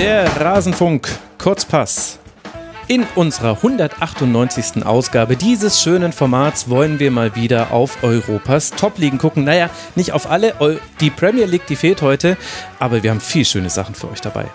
Der Rasenfunk Kurzpass. In unserer 198. Ausgabe dieses schönen Formats wollen wir mal wieder auf Europas Top-Ligen gucken. Naja, nicht auf alle. Die Premier League, die fehlt heute, aber wir haben viel schöne Sachen für euch dabei.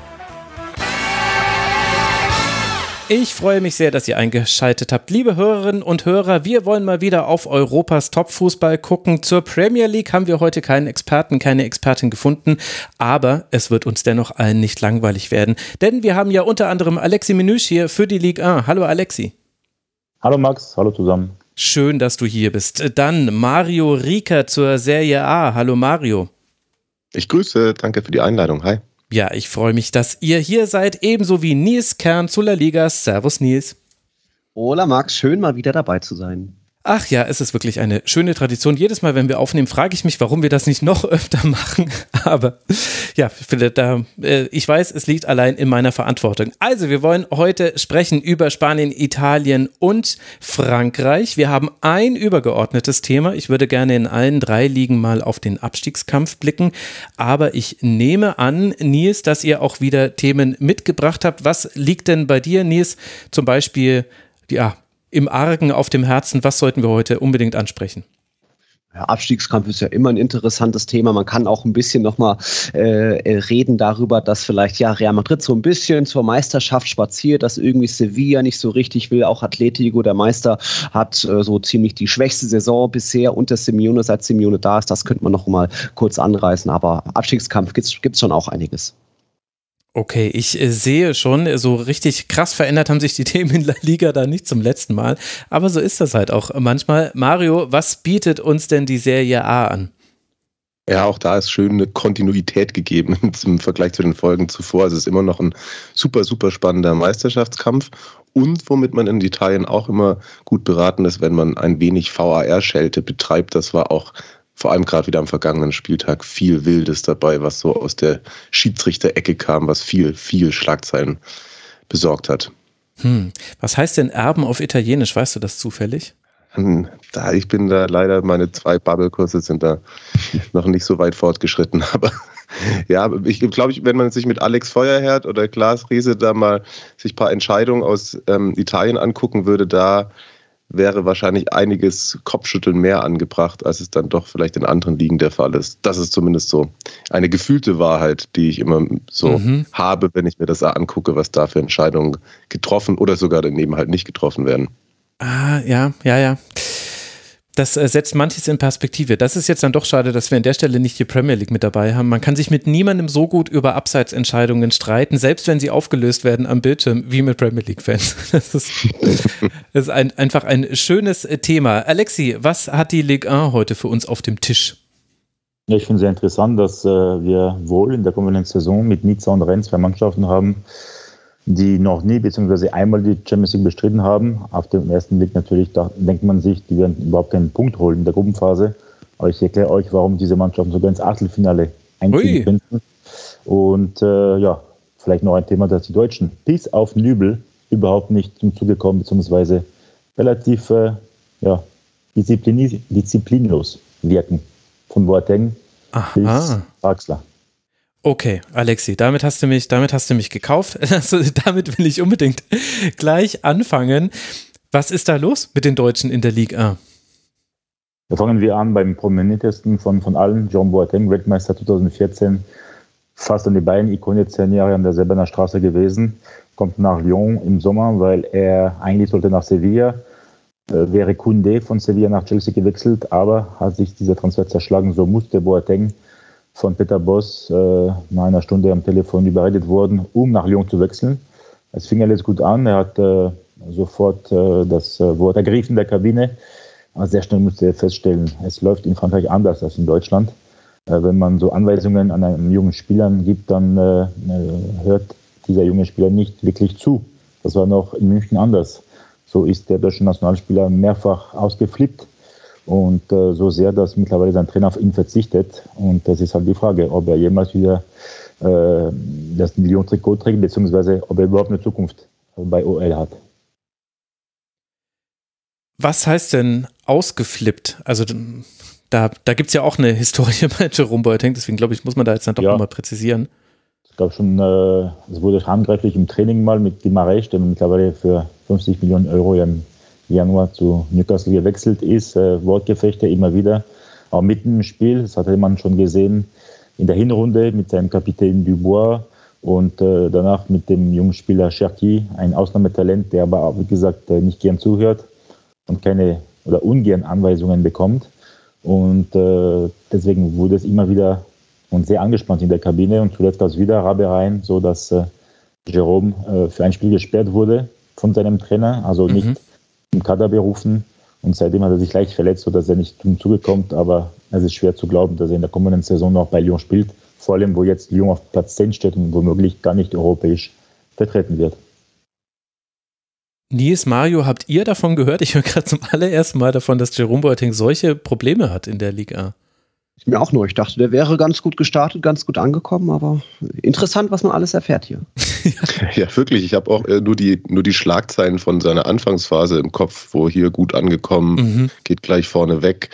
Ich freue mich sehr, dass ihr eingeschaltet habt. Liebe Hörerinnen und Hörer, wir wollen mal wieder auf Europas Top-Fußball gucken. Zur Premier League haben wir heute keinen Experten, keine Expertin gefunden, aber es wird uns dennoch allen nicht langweilig werden, denn wir haben ja unter anderem Alexi Menüsch hier für die Ligue 1. Hallo Alexi. Hallo Max, hallo zusammen. Schön, dass du hier bist. Dann Mario Rieker zur Serie A. Hallo Mario. Ich grüße, danke für die Einladung. Hi. Ja, ich freue mich, dass ihr hier seid, ebenso wie Nils Kern zu La Liga. Servus Nils. Hola Max, schön mal wieder dabei zu sein. Ach ja, es ist wirklich eine schöne Tradition. Jedes Mal, wenn wir aufnehmen, frage ich mich, warum wir das nicht noch öfter machen. Aber ja, äh, ich weiß, es liegt allein in meiner Verantwortung. Also, wir wollen heute sprechen über Spanien, Italien und Frankreich. Wir haben ein übergeordnetes Thema. Ich würde gerne in allen drei Ligen mal auf den Abstiegskampf blicken. Aber ich nehme an, Nils, dass ihr auch wieder Themen mitgebracht habt. Was liegt denn bei dir, Nils? Zum Beispiel, ja, im Argen auf dem Herzen? Was sollten wir heute unbedingt ansprechen? Ja, Abstiegskampf ist ja immer ein interessantes Thema. Man kann auch ein bisschen nochmal äh, reden darüber, dass vielleicht ja Real Madrid so ein bisschen zur Meisterschaft spaziert, dass irgendwie Sevilla nicht so richtig will. Auch Atletico, der Meister, hat äh, so ziemlich die schwächste Saison bisher unter Simeone, seit Simeone da ist. Das könnte man noch mal kurz anreißen. Aber Abstiegskampf gibt es schon auch einiges. Okay, ich äh, sehe schon, so richtig krass verändert haben sich die Themen in La Liga da nicht zum letzten Mal. Aber so ist das halt auch manchmal. Mario, was bietet uns denn die Serie A an? Ja, auch da ist schön eine Kontinuität gegeben im Vergleich zu den Folgen zuvor. Also es ist immer noch ein super, super spannender Meisterschaftskampf. Und womit man in Italien auch immer gut beraten ist, wenn man ein wenig VAR-Schelte betreibt. Das war auch vor allem gerade wieder am vergangenen Spieltag viel Wildes dabei, was so aus der Schiedsrichter-Ecke kam, was viel, viel Schlagzeilen besorgt hat. Hm. Was heißt denn Erben auf Italienisch? Weißt du das zufällig? Hm, da, ich bin da leider, meine zwei Bubble-Kurse sind da noch nicht so weit fortgeschritten. Aber ja, ich glaube, wenn man sich mit Alex Feuerherd oder Klaas Riese da mal sich ein paar Entscheidungen aus ähm, Italien angucken würde, da wäre wahrscheinlich einiges Kopfschütteln mehr angebracht, als es dann doch vielleicht in anderen Ligen der Fall ist. Das ist zumindest so eine gefühlte Wahrheit, die ich immer so mhm. habe, wenn ich mir das angucke, was da für Entscheidungen getroffen oder sogar daneben halt nicht getroffen werden. Ah, ja, ja, ja das äh, setzt manches in Perspektive. Das ist jetzt dann doch schade, dass wir an der Stelle nicht die Premier League mit dabei haben. Man kann sich mit niemandem so gut über Abseitsentscheidungen streiten, selbst wenn sie aufgelöst werden am Bildschirm, wie mit Premier League-Fans. Das ist, das ist ein, einfach ein schönes äh, Thema. Alexi, was hat die Ligue 1 heute für uns auf dem Tisch? Ja, ich finde es sehr interessant, dass äh, wir wohl in der kommenden Saison mit Nizza und Rennes zwei Mannschaften haben, die noch nie bzw. einmal die Champions League bestritten haben. Auf dem ersten Blick natürlich da denkt man sich, die werden überhaupt keinen Punkt holen in der Gruppenphase. Aber ich erkläre euch, warum diese Mannschaften sogar ins Achtelfinale einziehen könnten. Und äh, ja, vielleicht noch ein Thema, dass die Deutschen bis auf Nübel überhaupt nicht zum Zuge kommen, beziehungsweise relativ äh, ja, disziplinlos wirken. Von Boateng bis Draxler. Okay, Alexi, damit hast du mich, damit hast du mich gekauft. Also, damit will ich unbedingt gleich anfangen. Was ist da los mit den Deutschen in der Liga? Da fangen wir an beim prominentesten von, von allen, Jean Boateng, Weltmeister 2014, fast an die Beine, Ikone zehn Jahre an der Sebener Straße gewesen, kommt nach Lyon im Sommer, weil er eigentlich sollte nach Sevilla, äh, wäre Kunde von Sevilla nach Chelsea gewechselt, aber hat sich dieser Transfer zerschlagen, so musste Boateng von Peter Boss äh, nach einer Stunde am Telefon überredet worden, um nach Lyon zu wechseln. Es fing alles gut an. Er hat äh, sofort äh, das äh, Wort ergriffen in der Kabine. Aber sehr schnell musste er feststellen, es läuft in Frankreich anders als in Deutschland. Äh, wenn man so Anweisungen an einen jungen Spieler gibt, dann äh, hört dieser junge Spieler nicht wirklich zu. Das war noch in München anders. So ist der deutsche Nationalspieler mehrfach ausgeflippt und äh, so sehr, dass mittlerweile sein Trainer auf ihn verzichtet. Und das ist halt die Frage, ob er jemals wieder äh, das Millionentrikot trägt, beziehungsweise ob er überhaupt eine Zukunft bei OL hat. Was heißt denn ausgeflippt? Also da, da gibt es ja auch eine Historie bei Jerome Boateng, deswegen glaube ich, muss man da jetzt dann doch ja. nochmal präzisieren. Es gab schon, äh, es wurde handgreiflich im Training mal mit Gimaresch, der mittlerweile für 50 Millionen Euro im Januar zu Newcastle gewechselt ist. Äh, Wortgefechte immer wieder, auch mitten im Spiel. Das hatte man schon gesehen in der Hinrunde mit seinem Kapitän Dubois und äh, danach mit dem jungen Spieler Cherki, ein Ausnahmetalent, der aber, wie gesagt, äh, nicht gern zuhört und keine oder ungern Anweisungen bekommt. Und äh, deswegen wurde es immer wieder und sehr angespannt in der Kabine und zuletzt es wieder Rabereien, so dass äh, Jerome äh, für ein Spiel gesperrt wurde von seinem Trainer, also nicht mhm. Im Kader berufen. Und seitdem hat er sich leicht verletzt, sodass er nicht zum Zuge kommt. Aber es ist schwer zu glauben, dass er in der kommenden Saison noch bei Lyon spielt. Vor allem, wo jetzt Lyon auf Platz 10 steht und womöglich gar nicht europäisch vertreten wird. Nils, Mario, habt ihr davon gehört? Ich höre gerade zum allerersten Mal davon, dass Jerome Boateng solche Probleme hat in der Liga. Ich mir auch nur. Ich dachte, der wäre ganz gut gestartet, ganz gut angekommen, aber interessant, was man alles erfährt hier. ja, wirklich. Ich habe auch äh, nur, die, nur die Schlagzeilen von seiner Anfangsphase im Kopf, wo hier gut angekommen, mhm. geht gleich vorne weg.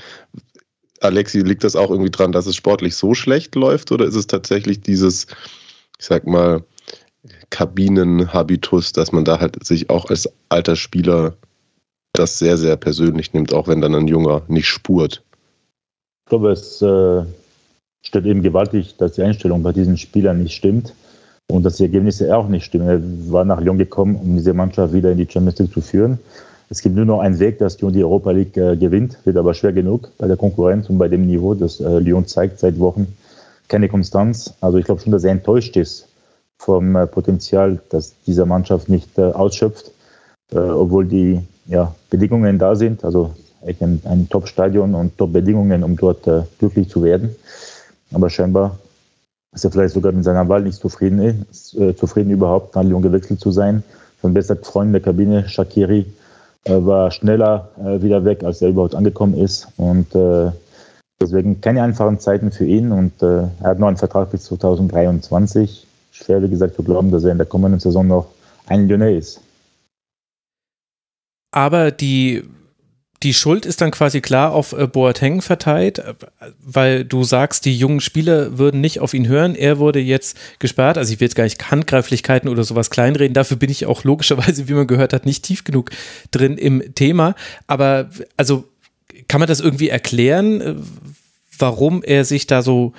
Alexi, liegt das auch irgendwie dran, dass es sportlich so schlecht läuft oder ist es tatsächlich dieses, ich sag mal, Kabinenhabitus, dass man da halt sich auch als alter Spieler das sehr, sehr persönlich nimmt, auch wenn dann ein Junger nicht spurt? Ich glaube, es äh, stört eben gewaltig, dass die Einstellung bei diesen Spielern nicht stimmt und dass die Ergebnisse auch nicht stimmen. Er war nach Lyon gekommen, um diese Mannschaft wieder in die Champions League zu führen. Es gibt nur noch einen Weg, dass Lyon die Europa League äh, gewinnt, wird aber schwer genug bei der Konkurrenz und bei dem Niveau, das äh, Lyon zeigt seit Wochen. Keine Konstanz. Also ich glaube schon, dass er enttäuscht ist vom äh, Potenzial, das dieser Mannschaft nicht äh, ausschöpft, äh, obwohl die ja, Bedingungen da sind. Also ein, ein Top-Stadion und Top-Bedingungen, um dort äh, glücklich zu werden. Aber scheinbar ist er vielleicht sogar mit seiner Wahl nicht zufrieden, ist, äh, zufrieden überhaupt nach Lyon gewechselt zu sein. Sein bester Freund in der Kabine, Shakiri, äh, war schneller äh, wieder weg, als er überhaupt angekommen ist. Und äh, deswegen keine einfachen Zeiten für ihn. Und äh, er hat noch einen Vertrag bis 2023. Schwer, wie gesagt, zu glauben, dass er in der kommenden Saison noch ein Lyonnais ist. Aber die die Schuld ist dann quasi klar auf äh, Boateng verteilt, äh, weil du sagst, die jungen Spieler würden nicht auf ihn hören. Er wurde jetzt gesperrt. Also ich will jetzt gar nicht Handgreiflichkeiten oder sowas kleinreden. Dafür bin ich auch logischerweise, wie man gehört hat, nicht tief genug drin im Thema. Aber also kann man das irgendwie erklären, äh, warum er sich da so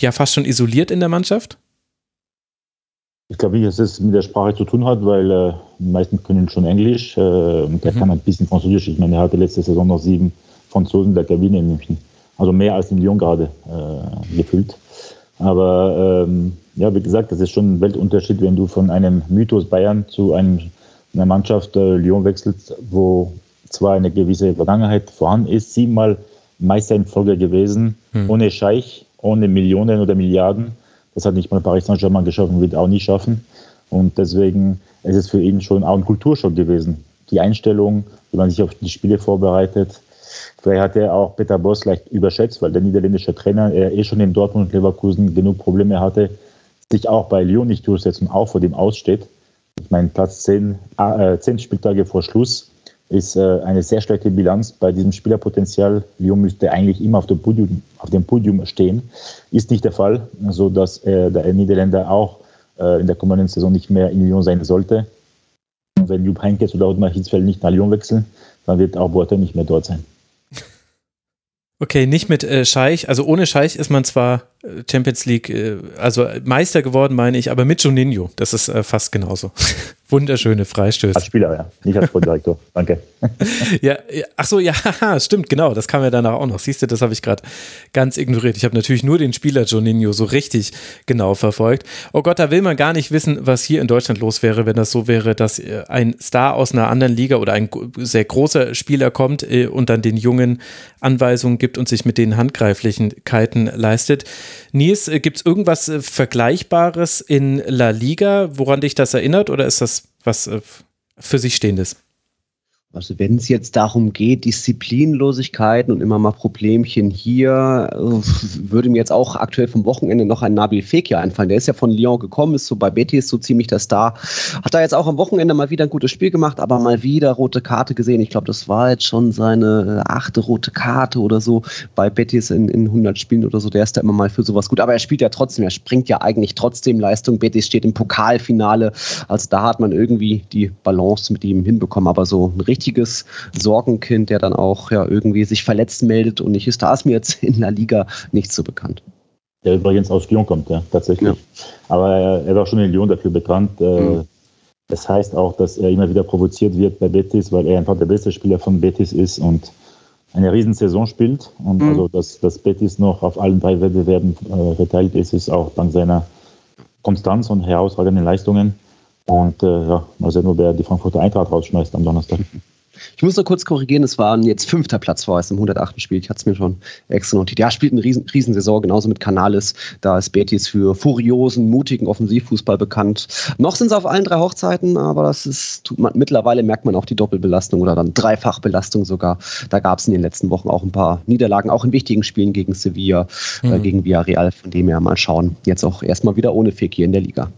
ja fast schon isoliert in der Mannschaft? Ich glaube nicht, dass es mit der Sprache zu tun hat, weil äh, die meisten können schon Englisch äh, und der mhm. kann ein bisschen Französisch. Ich meine, er hatte letzte Saison noch sieben Franzosen in der Kabine in München. Also mehr als in Lyon gerade äh, gefühlt. Aber ähm, ja, wie gesagt, das ist schon ein Weltunterschied, wenn du von einem Mythos Bayern zu einem, einer Mannschaft äh, Lyon wechselst, wo zwar eine gewisse Vergangenheit vorhanden ist, siebenmal Meister in Folge gewesen, mhm. ohne Scheich, ohne Millionen oder Milliarden das hat nicht mal Paris Saint-Germain geschaffen, wird auch nicht schaffen. Und deswegen ist es für ihn schon auch ein Kulturschock gewesen. Die Einstellung, wie man sich auf die Spiele vorbereitet. Vielleicht hat er auch Peter Boss leicht überschätzt, weil der niederländische Trainer, er eh schon in Dortmund und Leverkusen genug Probleme hatte, sich auch bei Lyon nicht durchsetzen, auch vor dem Aussteht. Ich meine, Platz 10, äh, 10 Spieltage vor Schluss ist äh, eine sehr schlechte Bilanz bei diesem Spielerpotenzial. Lyon müsste eigentlich immer auf dem Podium, auf dem Podium stehen. Ist nicht der Fall, sodass äh, der Niederländer auch äh, in der kommenden Saison nicht mehr in Lyon sein sollte. Und wenn Jupp Heynckes oder Ottmar Hitzfeld nicht nach Lyon wechseln, dann wird auch Boateng nicht mehr dort sein. Okay, nicht mit äh, Scheich. Also ohne Scheich ist man zwar äh, Champions League, äh, also Meister geworden, meine ich, aber mit Juninho, das ist äh, fast genauso. Wunderschöne Freistöße. Als Spieler, ja, nicht als Sportdirektor. Danke. ja, ach so, ja, stimmt, genau, das kam ja danach auch noch. Siehst du, das habe ich gerade ganz ignoriert. Ich habe natürlich nur den Spieler Juninho so richtig genau verfolgt. Oh Gott, da will man gar nicht wissen, was hier in Deutschland los wäre, wenn das so wäre, dass äh, ein Star aus einer anderen Liga oder ein sehr großer Spieler kommt äh, und dann den Jungen Anweisungen gibt und sich mit den Handgreiflichkeiten leistet. Nils, äh, gibt es irgendwas äh, Vergleichbares in La Liga, woran dich das erinnert oder ist das was äh, für sich Stehendes? Also wenn es jetzt darum geht, Disziplinlosigkeiten und immer mal Problemchen hier, äh, würde mir jetzt auch aktuell vom Wochenende noch ein Nabil Fekir einfallen. Der ist ja von Lyon gekommen, ist so bei Betis so ziemlich der Star. Hat da jetzt auch am Wochenende mal wieder ein gutes Spiel gemacht, aber mal wieder rote Karte gesehen. Ich glaube, das war jetzt schon seine achte rote Karte oder so bei Betis in, in 100 Spielen oder so. Der ist da immer mal für sowas gut. Aber er spielt ja trotzdem, er springt ja eigentlich trotzdem Leistung. Betis steht im Pokalfinale. Also da hat man irgendwie die Balance mit ihm hinbekommen. Aber so ein richtig richtiges Sorgenkind, der dann auch ja irgendwie sich verletzt meldet und nicht ist. Da ist mir jetzt in La Liga nicht so bekannt. Der übrigens aus Lyon kommt, ja, tatsächlich. Ja. Aber er, er, war schon in Lyon dafür bekannt. Äh, mhm. Das heißt auch, dass er immer wieder provoziert wird bei Betis, weil er einfach der beste Spieler von Betis ist und eine Riesensaison spielt. Und mhm. also, dass, dass Betis noch auf allen drei Wettbewerben äh, verteilt ist, ist auch dank seiner Konstanz und herausragenden Leistungen. Und äh, ja, mal sehen, ob er die Frankfurter Eintracht rausschmeißt am Donnerstag. Ich muss noch kurz korrigieren, es war jetzt fünfter Platz vorerst im 108. Spiel. Ich hatte es mir schon extra notiert. Ja, spielt eine Riesen Riesensaison, genauso mit Canales. Da ist Betis für furiosen, mutigen Offensivfußball bekannt. Noch sind sie auf allen drei Hochzeiten, aber das ist, tut man, mittlerweile merkt man auch die Doppelbelastung oder dann Dreifachbelastung sogar. Da gab es in den letzten Wochen auch ein paar Niederlagen, auch in wichtigen Spielen gegen Sevilla, äh, mhm. äh, gegen Villarreal, von dem her mal schauen. Jetzt auch erstmal wieder ohne Fekir in der Liga.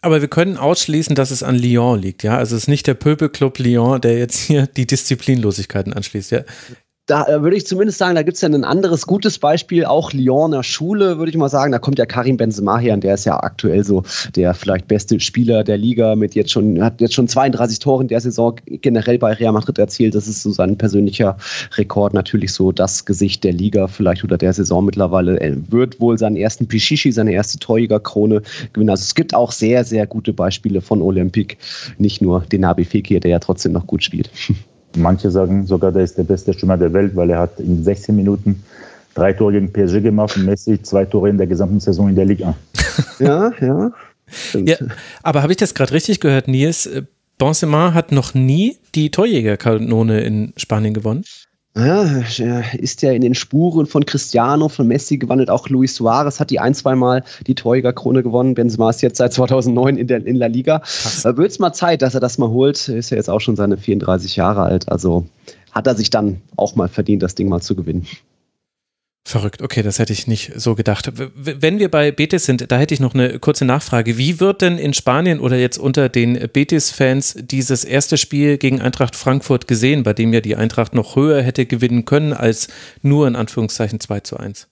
Aber wir können ausschließen, dass es an Lyon liegt, ja. Also es ist nicht der Pöbelclub Lyon, der jetzt hier die Disziplinlosigkeiten anschließt, ja da äh, würde ich zumindest sagen, da gibt es ja ein anderes gutes Beispiel, auch Lyoner Schule, würde ich mal sagen. Da kommt ja Karim Benzema her und der ist ja aktuell so der vielleicht beste Spieler der Liga mit jetzt schon, hat jetzt schon 32 Tore in der Saison generell bei Real Madrid erzielt. Das ist so sein persönlicher Rekord, natürlich so das Gesicht der Liga vielleicht oder der Saison mittlerweile. Er wird wohl seinen ersten Pichichi, seine erste Torjägerkrone gewinnen. Also es gibt auch sehr, sehr gute Beispiele von Olympique, nicht nur den Nabi Fekir, der ja trotzdem noch gut spielt. Manche sagen sogar, der ist der beste Stürmer der Welt, weil er hat in 16 Minuten drei Tore gegen PSG gemacht und Messi zwei Tore in der gesamten Saison in der Liga. Ja, ja. ja aber habe ich das gerade richtig gehört, Nils? Benzema hat noch nie die Torjägerkanone in Spanien gewonnen? Ja, ist ja in den Spuren von Cristiano, von Messi gewandelt. Auch Luis Suarez hat die ein, zwei Mal die Torjägerkrone gewonnen. Benzema ist jetzt seit 2009 in, der, in La Liga. Da wird es mal Zeit, dass er das mal holt. Ist ja jetzt auch schon seine 34 Jahre alt. Also hat er sich dann auch mal verdient, das Ding mal zu gewinnen. Verrückt, okay, das hätte ich nicht so gedacht. Wenn wir bei Betis sind, da hätte ich noch eine kurze Nachfrage. Wie wird denn in Spanien oder jetzt unter den Betis-Fans dieses erste Spiel gegen Eintracht Frankfurt gesehen, bei dem ja die Eintracht noch höher hätte gewinnen können als nur in Anführungszeichen 2 zu 1?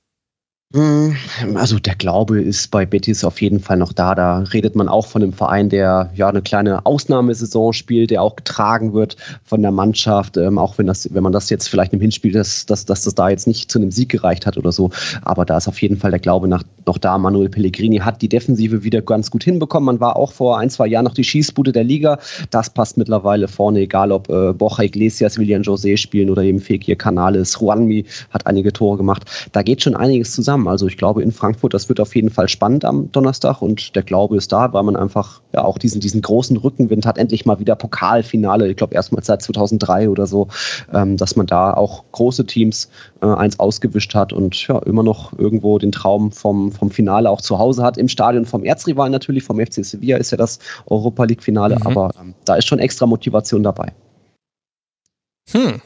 Hm, also der Glaube ist bei Betis auf jeden Fall noch da. Da redet man auch von einem Verein, der ja eine kleine Ausnahmesaison spielt, der auch getragen wird von der Mannschaft, ähm, auch wenn das, wenn man das jetzt vielleicht im Hinspiel, dass, dass, dass das da jetzt nicht zu einem Sieg gereicht hat oder so. Aber da ist auf jeden Fall der Glaube nach, noch da. Manuel Pellegrini hat die Defensive wieder ganz gut hinbekommen. Man war auch vor ein, zwei Jahren noch die Schießbude der Liga. Das passt mittlerweile vorne, egal ob äh, Borja Iglesias, William José spielen oder eben Fekir Canales. Juanmi hat einige Tore gemacht. Da geht schon einiges zusammen. Also ich glaube in Frankfurt, das wird auf jeden Fall spannend am Donnerstag und der Glaube ist da, weil man einfach ja auch diesen, diesen großen Rückenwind hat, endlich mal wieder Pokalfinale, ich glaube erstmals seit 2003 oder so, ähm, dass man da auch große Teams äh, eins ausgewischt hat und ja immer noch irgendwo den Traum vom, vom Finale auch zu Hause hat, im Stadion vom Erzrivalen natürlich, vom FC Sevilla ist ja das Europa League Finale, mhm. aber ähm, da ist schon extra Motivation dabei. Hm.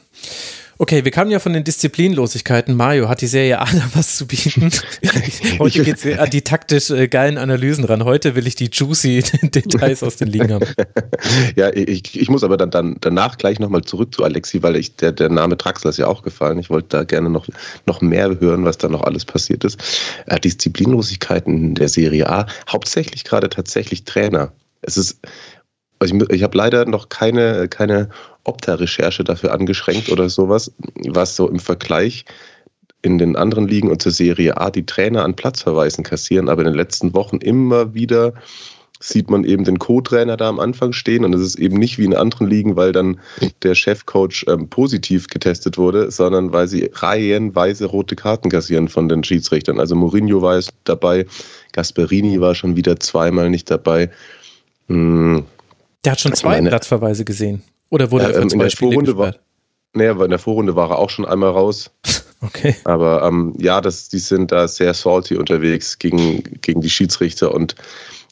Okay, wir kamen ja von den Disziplinlosigkeiten. Mario hat die Serie Ada was zu bieten. Heute geht es an die taktisch äh, geilen Analysen ran. Heute will ich die juicy Details aus den Ligen haben. Ja, ich, ich muss aber dann, dann danach gleich nochmal zurück zu Alexi, weil ich, der, der Name Traxler ist ja auch gefallen. Ich wollte da gerne noch, noch mehr hören, was da noch alles passiert ist. Äh, Disziplinlosigkeiten der Serie A, hauptsächlich gerade tatsächlich Trainer. Es ist, also ich, ich habe leider noch keine, keine Opta-Recherche dafür angeschränkt oder sowas, was so im Vergleich in den anderen Ligen und zur Serie A die Trainer an Platzverweisen kassieren, aber in den letzten Wochen immer wieder sieht man eben den Co-Trainer da am Anfang stehen und es ist eben nicht wie in anderen Ligen, weil dann der Chefcoach ähm, positiv getestet wurde, sondern weil sie reihenweise rote Karten kassieren von den Schiedsrichtern. Also Mourinho war jetzt dabei, Gasperini war schon wieder zweimal nicht dabei. Hm. Der hat schon zwei meine, Platzverweise gesehen. Oder wurde er für ähm, zwei in der Spiele Vorrunde war, Naja, in der Vorrunde war er auch schon einmal raus. Okay. Aber ähm, ja, das, die sind da sehr salty unterwegs gegen, gegen die Schiedsrichter und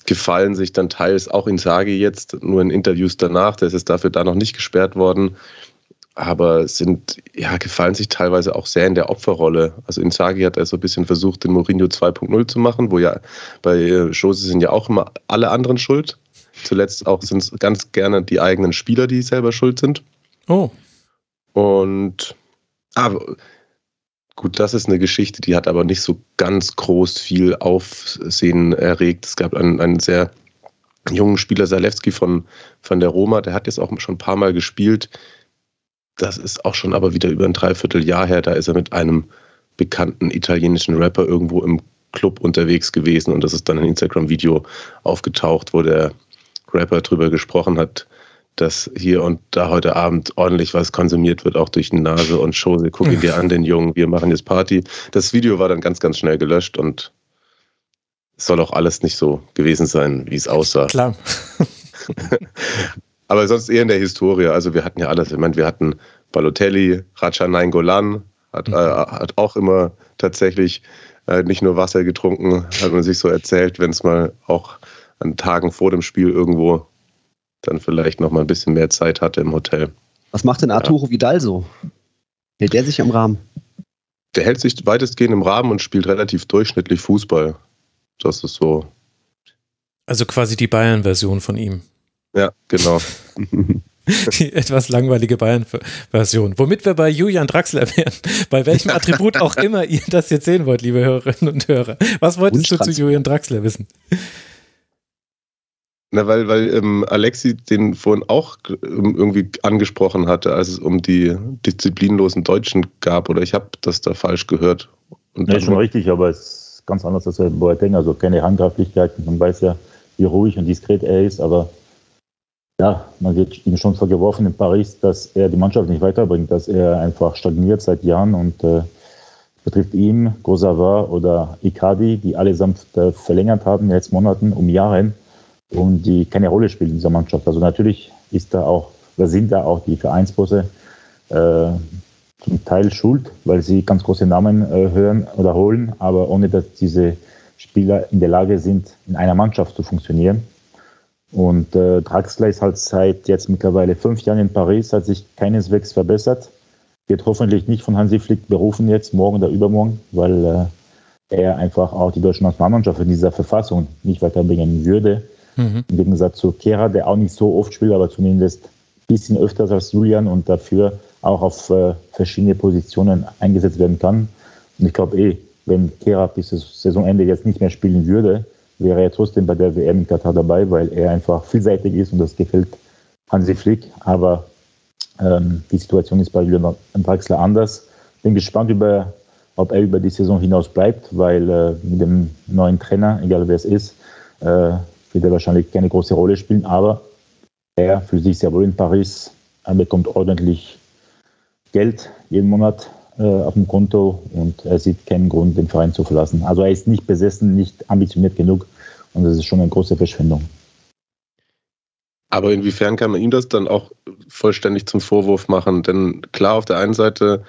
gefallen sich dann teils auch in Sage jetzt, nur in Interviews danach, der ist dafür da noch nicht gesperrt worden, aber sind, ja, gefallen sich teilweise auch sehr in der Opferrolle. Also Inzaghi hat also ein bisschen versucht, den Mourinho 2.0 zu machen, wo ja bei Jose sind ja auch immer alle anderen schuld. Zuletzt auch sind es ganz gerne die eigenen Spieler, die selber schuld sind. Oh. Und aber gut, das ist eine Geschichte, die hat aber nicht so ganz groß viel Aufsehen erregt. Es gab einen, einen sehr jungen Spieler, Zalewski von, von der Roma, der hat jetzt auch schon ein paar Mal gespielt. Das ist auch schon aber wieder über ein Dreivierteljahr her. Da ist er mit einem bekannten italienischen Rapper irgendwo im Club unterwegs gewesen und das ist dann ein Instagram-Video aufgetaucht, wo der Rapper drüber gesprochen hat, dass hier und da heute Abend ordentlich was konsumiert wird, auch durch die Nase und Chose, guck ihn dir an, den Jungen, wir machen jetzt Party. Das Video war dann ganz, ganz schnell gelöscht und es soll auch alles nicht so gewesen sein, wie es aussah. Klar. Aber sonst eher in der Historie. Also wir hatten ja alles. Ich meine, wir hatten Balotelli, Raja Golan, hat, mhm. äh, hat auch immer tatsächlich äh, nicht nur Wasser getrunken, hat man sich so erzählt, wenn es mal auch an Tagen vor dem Spiel irgendwo dann vielleicht noch mal ein bisschen mehr Zeit hatte im Hotel. Was macht denn Arturo ja. Vidal so? Hält der sich im Rahmen? Der hält sich weitestgehend im Rahmen und spielt relativ durchschnittlich Fußball. Das ist so. Also quasi die Bayern-Version von ihm. Ja, genau. Die etwas langweilige Bayern-Version. Womit wir bei Julian Draxler wären. Bei welchem Attribut auch immer ihr das jetzt sehen wollt, liebe Hörerinnen und Hörer. Was wolltest du zu Julian Draxler wissen? Na, weil, weil ähm, Alexi den vorhin auch ähm, irgendwie angesprochen hatte, als es um die disziplinlosen Deutschen gab. Oder ich habe das da falsch gehört. Und ja, schon richtig, aber es ist ganz anders als bei Boateng. Also keine Handgreiflichkeit. Man weiß ja, wie ruhig und diskret er ist, aber ja, man wird ihm schon vorgeworfen in Paris, dass er die Mannschaft nicht weiterbringt, dass er einfach stagniert seit Jahren und äh, betrifft ihn, Gosava oder Icardi, die allesamt äh, verlängert haben in den letzten Monaten um Jahre und die keine Rolle spielen in dieser Mannschaft. Also natürlich ist da auch, oder sind da auch die Vereinsbosse äh, zum Teil schuld, weil sie ganz große Namen äh, hören oder holen, aber ohne dass diese Spieler in der Lage sind, in einer Mannschaft zu funktionieren. Und äh, Draxler ist halt seit jetzt mittlerweile fünf Jahren in Paris, hat sich keineswegs verbessert. Wird hoffentlich nicht von Hansi Flick berufen jetzt, morgen oder übermorgen, weil äh, er einfach auch die deutsche Nationalmannschaft in dieser Verfassung nicht weiterbringen würde. Mhm. Im Gegensatz zu Kehrer, der auch nicht so oft spielt, aber zumindest ein bisschen öfters als Julian und dafür auch auf äh, verschiedene Positionen eingesetzt werden kann. Und ich glaube eh, wenn Kehrer bis Saisonende jetzt nicht mehr spielen würde, wäre er trotzdem bei der WM in Katar dabei, weil er einfach vielseitig ist und das gefällt Hansi Flick. Aber ähm, die Situation ist bei Julian Draxler anders. Bin gespannt, über, ob er über die Saison hinaus bleibt, weil äh, mit dem neuen Trainer, egal wer es ist, äh, wird er wahrscheinlich keine große Rolle spielen. Aber er fühlt sich sehr wohl in Paris. Er bekommt ordentlich Geld jeden Monat äh, auf dem Konto und er sieht keinen Grund, den Verein zu verlassen. Also er ist nicht besessen, nicht ambitioniert genug und das ist schon eine große Verschwendung. Aber inwiefern kann man ihm das dann auch vollständig zum Vorwurf machen? Denn klar, auf der einen Seite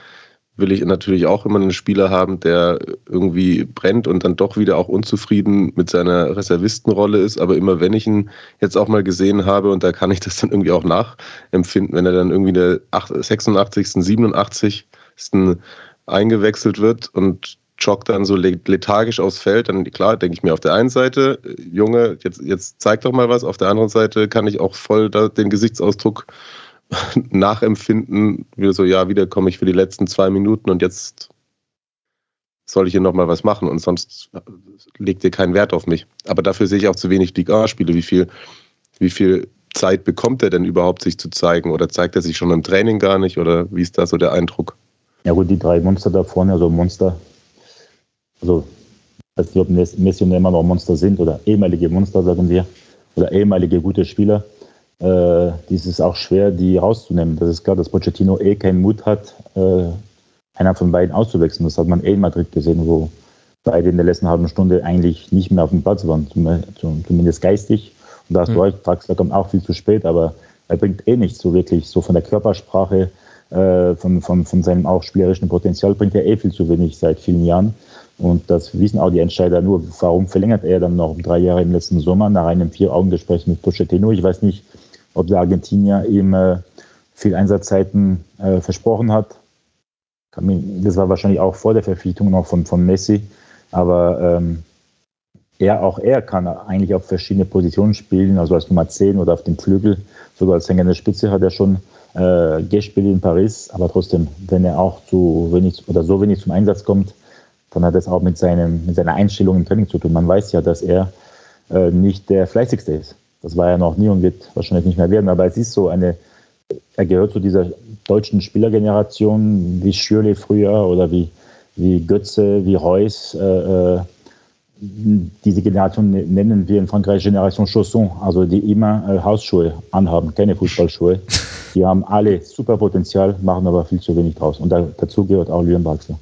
will ich natürlich auch immer einen Spieler haben, der irgendwie brennt und dann doch wieder auch unzufrieden mit seiner Reservistenrolle ist. Aber immer wenn ich ihn jetzt auch mal gesehen habe, und da kann ich das dann irgendwie auch nachempfinden, wenn er dann irgendwie der 86., 87 eingewechselt wird und joggt dann so lethargisch aufs Feld, dann klar, denke ich mir auf der einen Seite, Junge, jetzt, jetzt zeig doch mal was, auf der anderen Seite kann ich auch voll den Gesichtsausdruck nachempfinden, wie so, ja, wieder komme ich für die letzten zwei Minuten und jetzt soll ich hier nochmal was machen und sonst legt ihr keinen Wert auf mich. Aber dafür sehe ich auch zu wenig Liga A-Spiele. Wie viel, wie viel Zeit bekommt er denn überhaupt, sich zu zeigen? Oder zeigt er sich schon im Training gar nicht? Oder wie ist da so der Eindruck? Ja gut, die drei Monster da vorne, also Monster, also ich weiß nicht, ob Messi und Neymar noch Monster sind oder ehemalige Monster, sagen wir, oder ehemalige gute Spieler. Äh, dies ist auch schwer, die rauszunehmen. Das ist klar, dass Pochettino eh keinen Mut hat, äh, einer von beiden auszuwechseln. Das hat man eh in Madrid gesehen, wo beide in der letzten halben Stunde eigentlich nicht mehr auf dem Platz waren, zumindest geistig. Und da hast mhm. du recht, Draxler kommt auch viel zu spät, aber er bringt eh nichts so wirklich, so von der Körpersprache, äh, von, von, von seinem auch spielerischen Potenzial bringt er eh viel zu wenig seit vielen Jahren. Und das wissen auch die Entscheider nur. Warum verlängert er dann noch drei Jahre im letzten Sommer nach einem Vier-Augen-Gespräch mit Pochettino? Ich weiß nicht, ob der Argentinier ihm äh, viel Einsatzzeiten äh, versprochen hat. Das war wahrscheinlich auch vor der Verpflichtung noch von, von Messi, aber ähm, er, auch er kann eigentlich auf verschiedene Positionen spielen, also als Nummer 10 oder auf dem Flügel, sogar als hängende Spitze hat er schon äh, gespielt in Paris, aber trotzdem, wenn er auch zu wenig oder so wenig zum Einsatz kommt, dann hat das auch mit, seinem, mit seiner Einstellung im Training zu tun. Man weiß ja, dass er äh, nicht der fleißigste ist. Das war er noch nie und wird wahrscheinlich nicht mehr werden, aber es ist so eine, er gehört zu dieser deutschen Spielergeneration wie Schürle früher oder wie, wie Götze, wie Reus, äh, äh diese Generation ne-, nennen wir in Frankreich Generation Chausson, also die immer äh, Hausschuhe anhaben, keine Fußballschuhe. Die haben alle super Potenzial, machen aber viel zu wenig draus. Und da, dazu gehört auch Lyon Baxter.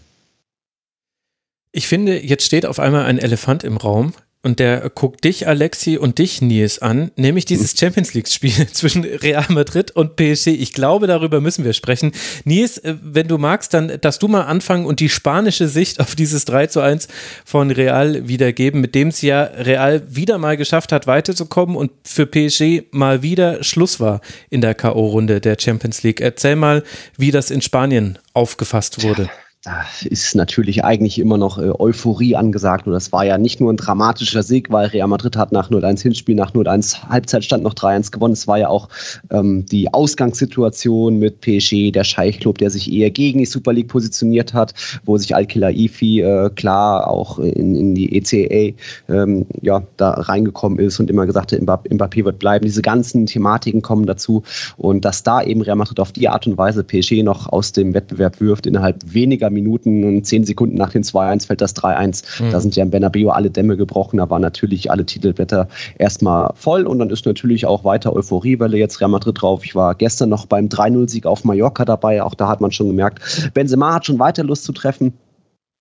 Ich finde, jetzt steht auf einmal ein Elefant im Raum und der guckt dich, Alexi, und dich, Nils, an, nämlich dieses Champions League-Spiel zwischen Real Madrid und PSG. Ich glaube, darüber müssen wir sprechen. Nils, äh, wenn du magst, dann darfst du mal anfangen und die spanische Sicht auf dieses 3 zu 1 von Real wiedergeben, mit dem es ja Real wieder mal geschafft hat, weiterzukommen und für PSG mal wieder Schluss war in der K.O.-Runde der Champions League. Erzähl mal, wie das in Spanien aufgefasst wurde da ist natürlich eigentlich immer noch äh, Euphorie angesagt. Und das war ja nicht nur ein dramatischer Sieg, weil Real Madrid hat nach 0-1 Hinspiel, nach 0-1 Halbzeitstand noch 3-1 gewonnen. Es war ja auch ähm, die Ausgangssituation mit PSG, der Scheichklub, der sich eher gegen die Super League positioniert hat, wo sich Al-Khelaifi äh, klar auch in, in die ECA ähm, ja, da reingekommen ist und immer gesagt hat, Mbappé wird bleiben. Diese ganzen Thematiken kommen dazu. Und dass da eben Real Madrid auf die Art und Weise PSG noch aus dem Wettbewerb wirft, innerhalb weniger weniger Minuten und zehn Sekunden nach dem 2-1 fällt das 3-1. Mhm. Da sind ja im Bernabeu alle Dämme gebrochen, da waren natürlich alle Titelblätter erstmal voll und dann ist natürlich auch weiter Euphoriewelle jetzt Real Madrid drauf. Ich war gestern noch beim 3-0-Sieg auf Mallorca dabei, auch da hat man schon gemerkt, Benzema hat schon weiter Lust zu treffen.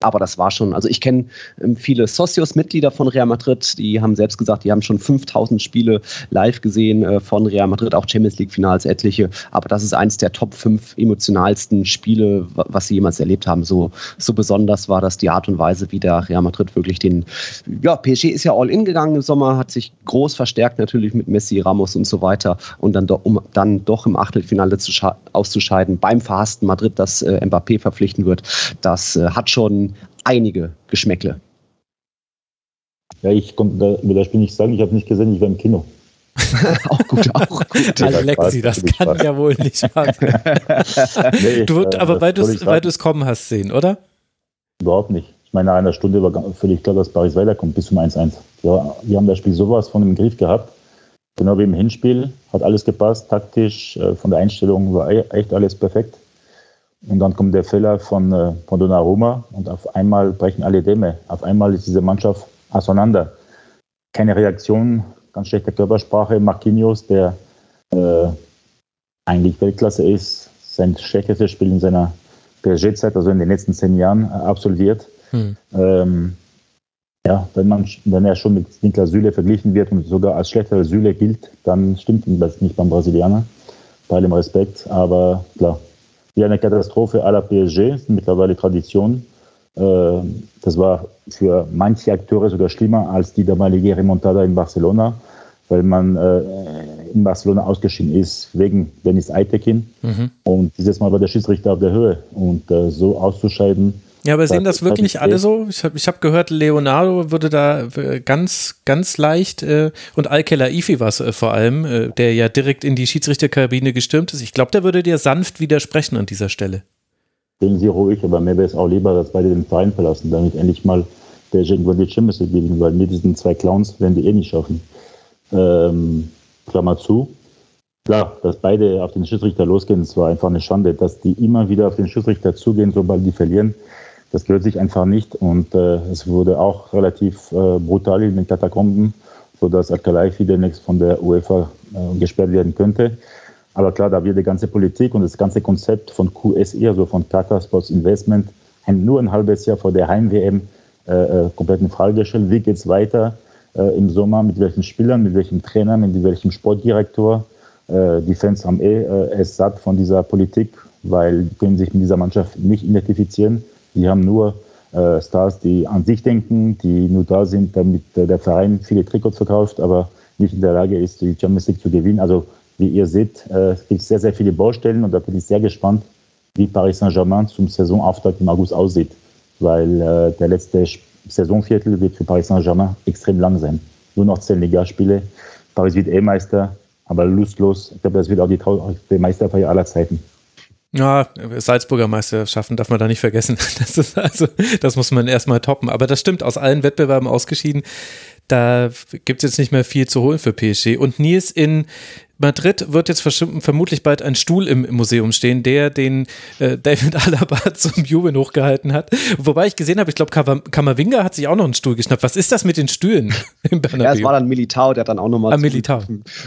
Aber das war schon, also ich kenne ähm, viele Socios-Mitglieder von Real Madrid, die haben selbst gesagt, die haben schon 5000 Spiele live gesehen äh, von Real Madrid, auch Champions League-Finals etliche. Aber das ist eins der Top 5 emotionalsten Spiele, was sie jemals erlebt haben. So, so besonders war das die Art und Weise, wie der Real Madrid wirklich den, ja, PSG ist ja all in gegangen im Sommer, hat sich groß verstärkt natürlich mit Messi, Ramos und so weiter und dann, um dann doch im Achtelfinale zu auszuscheiden beim verhassten Madrid, das äh, Mbappé verpflichten wird, das äh, hat schon einige Geschmäckle. Ja, ich konnte über das Spiel nicht sagen, ich habe nicht gesehen, ich war im Kino. auch gut, auch gut. Alexi, das kann ja wohl nicht wahr sein. nee, du, äh, aber weil du es kommen hast sehen, oder? Überhaupt nicht. Ich meine, nach einer Stunde war völlig klar, dass Paris weiterkommt bis zum 1-1. Ja, wir haben das Spiel sowas von im Griff gehabt. Genau wie im Hinspiel. Hat alles gepasst, taktisch, äh, von der Einstellung war e-, echt alles perfekt. Und dann kommt der Fehler von, äh, von Donnarumma und auf einmal brechen alle Dämme. Auf einmal ist diese Mannschaft auseinander. Keine Reaktion, ganz schlechte Körpersprache. Marquinhos, der äh, eigentlich Weltklasse ist, sein schlechtestes Spiel in seiner PSG-Zeit, also in den letzten zehn Jahren, äh, absolviert. Hm. Ähm, ja, wenn, man, wenn er schon mit Niklas Süle verglichen wird und sogar als schlechter Süle gilt, dann stimmt das nicht beim Brasilianer. Bei allem Respekt, aber klar, wie eine Katastrophe à la PSG, mittlerweile Tradition. Äh, das war für manche Akteure sogar schlimmer als die damalige Remontada in Barcelona, weil man äh, in Barcelona ausgeschieden ist wegen Dennis Eitekin. Mhm. Und dieses Mal war der Schiedsrichter auf der Höhe. Und äh, so auszuscheiden, ja, aber sehen das wirklich alle so? Ich habe ich hab gehört, Leonardo würde da äh, ganz, ganz leicht äh, und Al-Khelaifi war es äh, vor allem, äh, der ja direkt in die Schiedsrichterkabine gestürmt ist. Ich glaube, der würde dir sanft widersprechen an dieser Stelle. Denken Sie ruhig, aber mir wäre es auch lieber, dass beide den Verein verlassen, damit endlich mal der irgendwann die Champions League gewinnen, weil mit diesen zwei Clowns werden die eh nicht schaffen. Ähm, Klammer zu. Klar, dass beide auf den Schiedsrichter losgehen, das war einfach eine Schande. Dass die immer wieder auf den Schiedsrichter zugehen, sobald die verlieren, das gehört sich einfach nicht und äh, es wurde auch relativ äh, brutal in den Katakomben, sodass Al-Khelaifi demnächst von der UEFA äh, gesperrt werden könnte. Aber klar, da wird die ganze Politik und das ganze Konzept von QSI, also von Qatar Sports Investment, ein, nur ein halbes Jahr vor der Heim-WM äh, äh, komplett in Frage gestellt. Wie geht es weiter äh, im Sommer, mit welchen Spielern, mit welchem Trainer, mit welchem Sportdirektor? Die Fans haben eh es satt von dieser Politik, weil die können sich mit dieser Mannschaft nicht identifizieren. Die haben nur äh, Stars, die an sich denken, die nur da sind, damit äh, der Verein viele Trikots verkauft, aber nicht in der Lage ist, die Champions League zu gewinnen. Also wie ihr seht, äh, es gibt sehr, sehr viele Baustellen und da bin ich sehr gespannt, wie Paris Saint-Germain zum Saisonauftakt im August aussieht. Weil äh, der letzte Saisonviertel wird für Paris Saint-Germain extrem lang sein. Nur noch zehn Ligaspiele. Paris wird eh Meister, aber lustlos. Ich glaube, das wird auch die traurigste Meisterfeier aller Zeiten. Ja, Salzburger Meisterschaften darf man da nicht vergessen. Das ist also, das muss man erstmal toppen. Aber das stimmt, aus allen Wettbewerben ausgeschieden. Da gibt es jetzt nicht mehr viel zu holen für PSG. Und Nils in Madrid wird jetzt vermutlich bald ein Stuhl im Museum stehen, der den äh, David Alaba zum Jubeln hochgehalten hat. Wobei ich gesehen habe, ich glaube, Kamavinga hat sich auch noch einen Stuhl geschnappt. Was ist das mit den Stühlen im Bernabeu? Ja, es war dann Militao, der hat dann auch nochmal. Ah, Militao.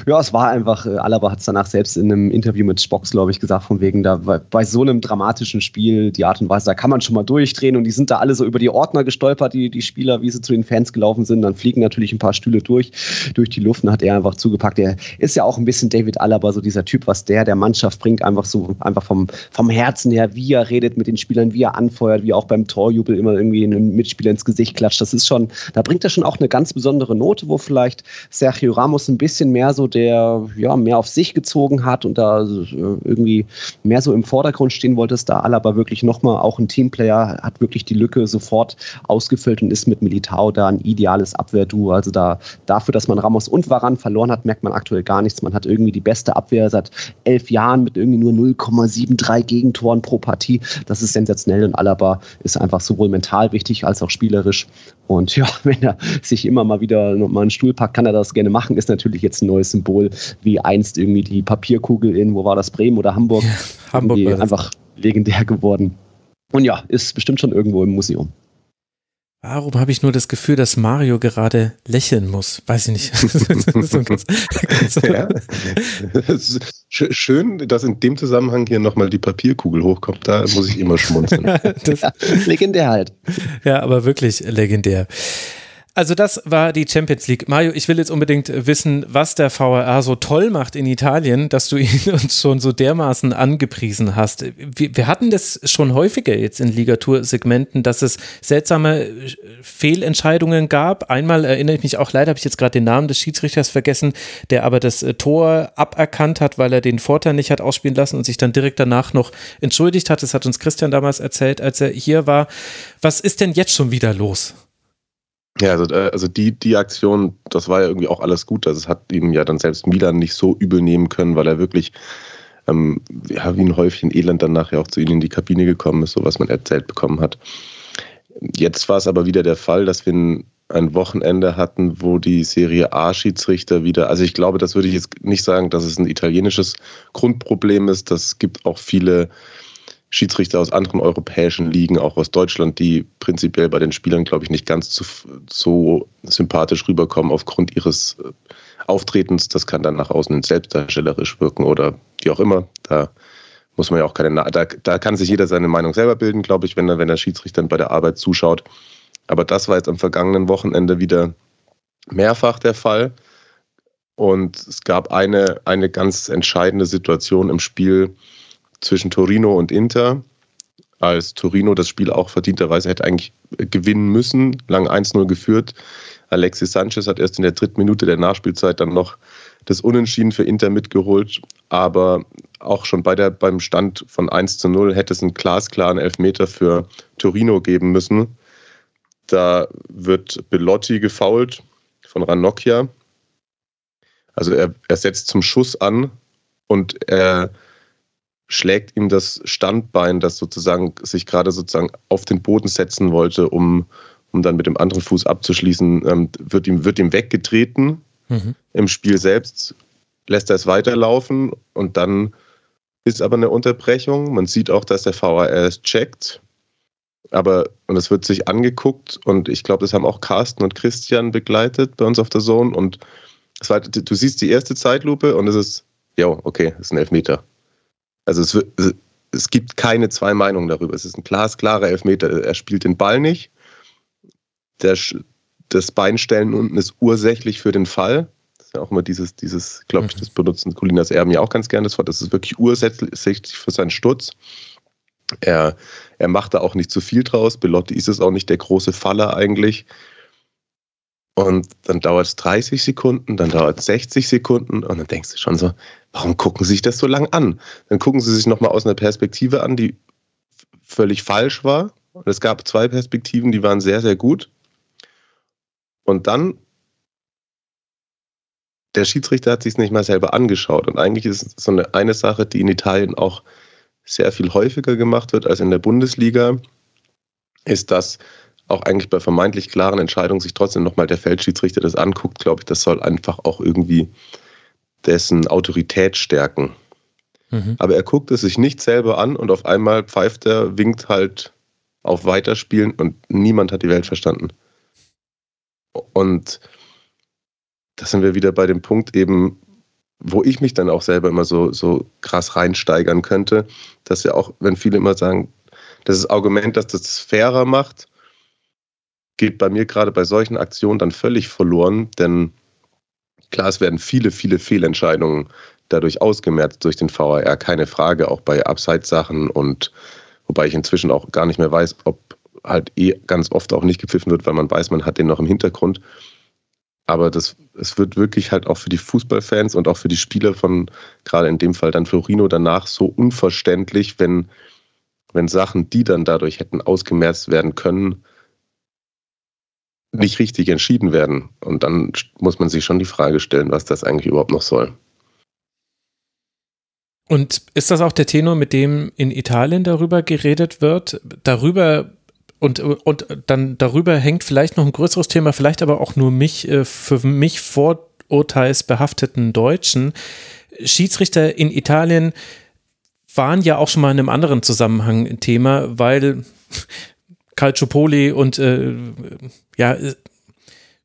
Ja, es war einfach, äh, Alaba hat es danach selbst in einem Interview mit Spox, glaube ich, gesagt, von wegen, da bei, bei so einem dramatischen Spiel, die Art und Weise, da kann man schon mal durchdrehen und die sind da alle so über die Ordner gestolpert, die, die Spieler, wie sie zu den Fans gelaufen sind. Dann fliegen natürlich ein paar Stühle durch, durch die Luft und hat er einfach zugepackt. Er ist ja auch ein bisschen bisschen David Alaba, so dieser Typ, was der der Mannschaft bringt, einfach so, einfach vom, vom Herzen her, wie er redet mit den Spielern, wie er anfeuert, wie er auch beim Torjubel immer irgendwie einen Mitspieler ins Gesicht klatscht. Das ist schon, da bringt er schon auch eine ganz besondere Note, wo vielleicht Sergio Ramos ein bisschen mehr so der, ja, mehr auf sich gezogen hat und da äh, irgendwie mehr so im Vordergrund stehen wollte, ist da Alaba wirklich nochmal auch ein Teamplayer, hat wirklich die Lücke sofort ausgefüllt und ist mit Militao da ein ideales Abwehrduo. Also da, dafür, dass man Ramos und Varan verloren hat, merkt man aktuell gar nichts. Man hat irgendwie die beste Abwehr seit elf Jahren mit irgendwie nur 0,73 Gegentoren pro Partie. Das ist sensationell und Alaba ist einfach sowohl mental wichtig als auch spielerisch. Und ja, wenn er sich immer mal wieder mal einen Stuhl packt, kann er das gerne machen. Ist natürlich jetzt ein neues Symbol, wie einst irgendwie die Papierkugel in, wo war das, Bremen oder Hamburg? Ja, Hamburg einfach legendär geworden. Und ja, ist bestimmt schon irgendwo im Museum. Warum habe ich nur das Gefühl, dass Mario gerade lächeln muss? Weiß ich nicht. ganz, ganz ja. schön, dass in dem Zusammenhang hier nochmal die Papierkugel hochkommt. Da muss ich immer schmunzeln. ja, legendär halt. Ja, aber wirklich legendär. Also das war die Champions League. Mario, ich will jetzt unbedingt wissen, was der VRR so toll macht in Italien, dass du ihn uns schon so dermaßen angepriesen hast. Wir, wir hatten das schon häufiger jetzt in Ligatur-Segmenten, dass es seltsame Fehlentscheidungen gab. Einmal erinnere ich mich auch, leider habe ich jetzt gerade den Namen des Schiedsrichters vergessen, der aber das äh, Tor aberkannt hat, weil er den Vorteil nicht hat ausspielen lassen und sich dann direkt danach noch entschuldigt hat. Das hat uns Christian damals erzählt, als er hier war. Was ist denn jetzt schon wieder los? Ja, also, äh, also die, die Aktion, das war ja irgendwie auch alles gut. Also es hat ihm ja dann selbst Milan nicht so übel nehmen können, weil er wirklich ähm, ja, wie ein Häufchen Elend dann nachher auch zu ihnen in die Kabine gekommen ist, so was man erzählt bekommen hat. Jetzt war es aber wieder der Fall, dass wir ein, ein Wochenende hatten, wo die Serie A-Schiedsrichter wieder, also ich glaube, das würde ich jetzt nicht sagen, dass es ein italienisches Grundproblem ist. Das gibt auch viele Schiedsrichter aus anderen europäischen Ligen, auch aus Deutschland, die prinzipiell bei den Spielern, glaube ich, nicht ganz so, so sympathisch rüberkommen aufgrund ihres äh, Auftretens. Das kann dann nach außen selbstdarstellerisch wirken oder wie auch immer. Da muss man ja auch keine, da, da kann sich jeder seine Meinung selber bilden, glaube ich, wenn er, wenn der Schiedsrichter bei der Arbeit zuschaut. Aber das war jetzt am vergangenen Wochenende wieder mehrfach der Fall. Und es gab eine, eine ganz entscheidende Situation im Spiel, zwischen Torino und Inter, als Torino das Spiel auch verdienterweise hätte eigentlich gewinnen müssen, lang 1-0 geführt. Alexis Sanchez hat erst in der dritten Minute der Nachspielzeit dann noch das Unentschieden für Inter mitgeholt, aber auch schon bei der, beim Stand von 1 zu 0 hätte es einen glasklaren Elfmeter für Torino geben müssen. Da wird Belotti gefault von Ranocchia. Also er, er setzt zum Schuss an und er schlägt ihm das Standbein, das sozusagen sich gerade sozusagen auf den Boden setzen wollte, um, um dann mit dem anderen Fuß abzuschließen, ähm, wird, ihm, wird ihm weggetreten mhm. im Spiel selbst, lässt er es weiterlaufen und dann ist aber eine Unterbrechung. Man sieht auch, dass der VAR es checkt. Aber, und es wird sich angeguckt und ich glaube, das haben auch Carsten und Christian begleitet bei uns auf der Zone und es war, du siehst die erste Zeitlupe und es ist, ja, okay, es ist ein Elfmeter. Also es, es gibt keine zwei Meinungen darüber. Es ist ein glasklarer Elfmeter. Er spielt den Ball nicht. Der, das Beinstellen unten ist ursächlich für den Fall. Das ist ja auch immer dieses, dieses glaube ich, mhm. das benutzen Colinas Erben ja auch ganz gerne das Wort. Das ist wirklich ursächlich für seinen Sturz. Er, er macht da auch nicht zu viel draus. Belotti ist es auch nicht der große Faller eigentlich. Und dann dauert es 30 Sekunden, dann dauert es 60 Sekunden und dann denkst du schon so, warum gucken sie sich das so lang an? Dann gucken sie sich nochmal aus einer Perspektive an, die völlig falsch war. Und es gab zwei Perspektiven, die waren sehr, sehr gut. Und dann, der Schiedsrichter hat sich es nicht mal selber angeschaut. Und eigentlich ist es so eine, eine Sache, die in Italien auch sehr viel häufiger gemacht wird als in der Bundesliga, ist, dass auch eigentlich bei vermeintlich klaren Entscheidungen sich trotzdem nochmal der Feldschiedsrichter das anguckt, glaube ich, das soll einfach auch irgendwie dessen Autorität stärken. Mhm. Aber er guckt es sich nicht selber an und auf einmal pfeift er, winkt halt auf Weiterspielen und niemand hat die Welt verstanden. Und da sind wir wieder bei dem Punkt eben, wo ich mich dann auch selber immer so, so krass reinsteigern könnte, dass ja auch, wenn viele immer sagen, das Argument, dass das fairer macht, geht bei mir gerade bei solchen Aktionen dann völlig verloren, denn klar, es werden viele, viele Fehlentscheidungen dadurch ausgemerzt durch den VAR, keine Frage, auch bei Abseits-Sachen und wobei ich inzwischen auch gar nicht mehr weiß, ob halt eh ganz oft auch nicht gepfiffen wird, weil man weiß, man hat den noch im Hintergrund. Aber das, es wird wirklich halt auch für die Fußballfans und auch für die Spieler von, gerade in dem Fall dann Florino danach, so unverständlich, wenn, wenn Sachen, die dann dadurch hätten ausgemerzt werden können, nicht richtig entschieden werden. Und dann muss man sich schon die Frage stellen, was das eigentlich überhaupt noch soll. Und ist das auch der Tenor, mit dem in Italien darüber geredet wird? Darüber und, und dann darüber hängt vielleicht noch ein größeres Thema, vielleicht aber auch nur mich, äh, für mich vorurteilsbehafteten Deutschen. Schiedsrichter in Italien waren ja auch schon mal in einem anderen Zusammenhang ein Thema, weil Calciopoli und äh, ja, ich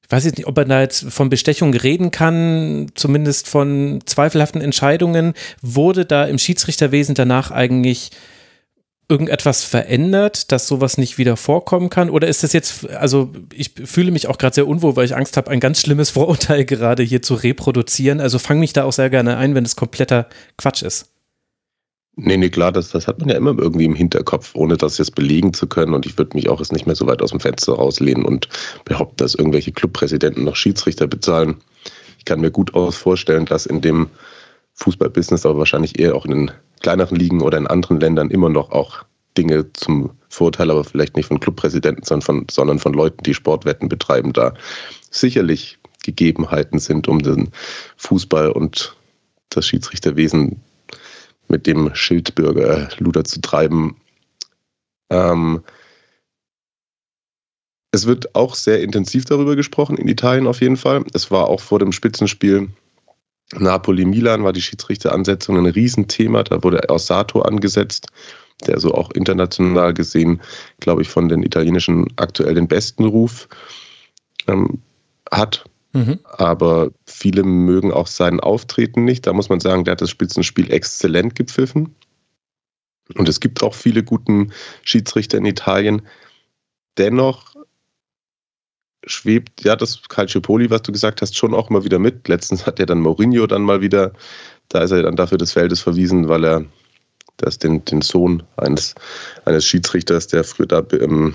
weiß jetzt nicht, ob man da jetzt von Bestechung reden kann, zumindest von zweifelhaften Entscheidungen. Wurde da im Schiedsrichterwesen danach eigentlich irgendetwas verändert, dass sowas nicht wieder vorkommen kann? Oder ist das jetzt, also ich fühle mich auch gerade sehr unwohl, weil ich Angst habe, ein ganz schlimmes Vorurteil gerade hier zu reproduzieren. Also fang mich da auch sehr gerne ein, wenn es kompletter Quatsch ist. Nee, nee, klar, das, das hat man ja immer irgendwie im Hinterkopf, ohne das jetzt belegen zu können. Und ich würde mich auch jetzt nicht mehr so weit aus dem Fenster rauslehnen und behaupten, dass irgendwelche Clubpräsidenten noch Schiedsrichter bezahlen. Ich kann mir gut aus vorstellen, dass in dem Fußballbusiness, aber wahrscheinlich eher auch in den kleineren Ligen oder in anderen Ländern immer noch auch Dinge zum Vorteil, aber vielleicht nicht von Clubpräsidenten, sondern von, sondern von Leuten, die Sportwetten betreiben, da sicherlich Gegebenheiten sind, um den Fußball und das Schiedsrichterwesen mit dem Schildbürger Luder zu treiben. Ähm, es wird auch sehr intensiv darüber gesprochen, in Italien auf jeden Fall. Es war auch vor dem Spitzenspiel Napoli-Milan, war die Schiedsrichteransetzung ein Riesenthema. Da wurde Orsato angesetzt, der so auch international gesehen, glaube ich, von den italienischen aktuell den besten Ruf ähm, hat. Mhm. Aber viele mögen auch sein Auftreten nicht. Da muss man sagen, der hat das Spitzenspiel exzellent gepfiffen. Und es gibt auch viele guten Schiedsrichter in Italien. Dennoch schwebt ja das Calciopoli, was du gesagt hast, schon auch mal wieder mit. Letztens hat er dann Mourinho dann mal wieder, da ist er dann dafür des Feldes verwiesen, weil er das den, den Sohn eines, eines Schiedsrichters, der früher da ähm,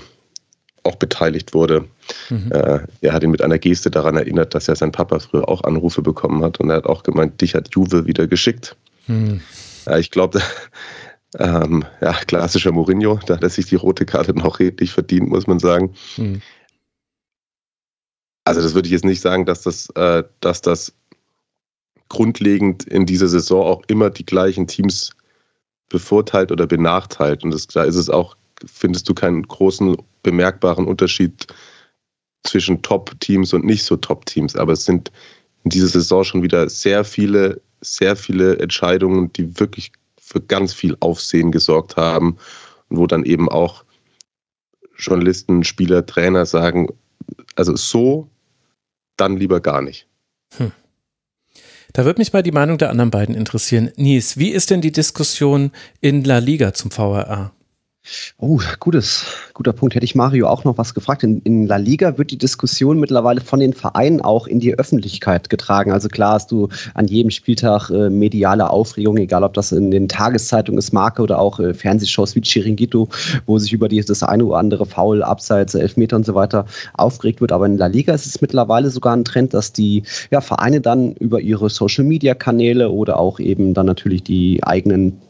auch beteiligt wurde. Mhm. Äh, er hat ihn mit einer Geste daran erinnert, dass er sein Papa früher auch Anrufe bekommen hat und er hat auch gemeint, dich hat Juve wieder geschickt. Mhm. Ja, ich glaube, ähm, ja, klassischer Mourinho, da hat er sich die rote Karte noch redlich verdient, muss man sagen. Mhm. Also das würde ich jetzt nicht sagen, dass das, äh, dass das grundlegend in dieser Saison auch immer die gleichen Teams bevorteilt oder benachteilt. Und das, da ist es auch findest du keinen großen bemerkbaren Unterschied zwischen Top-Teams und nicht so Top-Teams. Aber es sind in dieser Saison schon wieder sehr viele, sehr viele Entscheidungen, die wirklich für ganz viel Aufsehen gesorgt haben und wo dann eben auch Journalisten, Spieler, Trainer sagen, also so, dann lieber gar nicht. Hm. Da würde mich mal die Meinung der anderen beiden interessieren. Nies, wie ist denn die Diskussion in La Liga zum VRA? Oh, gutes, guter Punkt. Hätte ich Mario auch noch was gefragt. In, in, La Liga wird die Diskussion mittlerweile von den Vereinen auch in die Öffentlichkeit getragen. Also klar hast du an jedem Spieltag äh, mediale Aufregung, egal ob das in den Tageszeitungen ist, Marke oder auch äh, Fernsehshows wie Chiringuito, wo sich über die, das eine oder andere Foul, Abseits, Elfmeter und so weiter aufgeregt wird. Aber in La Liga ist es mittlerweile sogar ein Trend, dass die ja, Vereine dann über ihre Social-Media-Kanäle oder auch eben dann natürlich die eigenen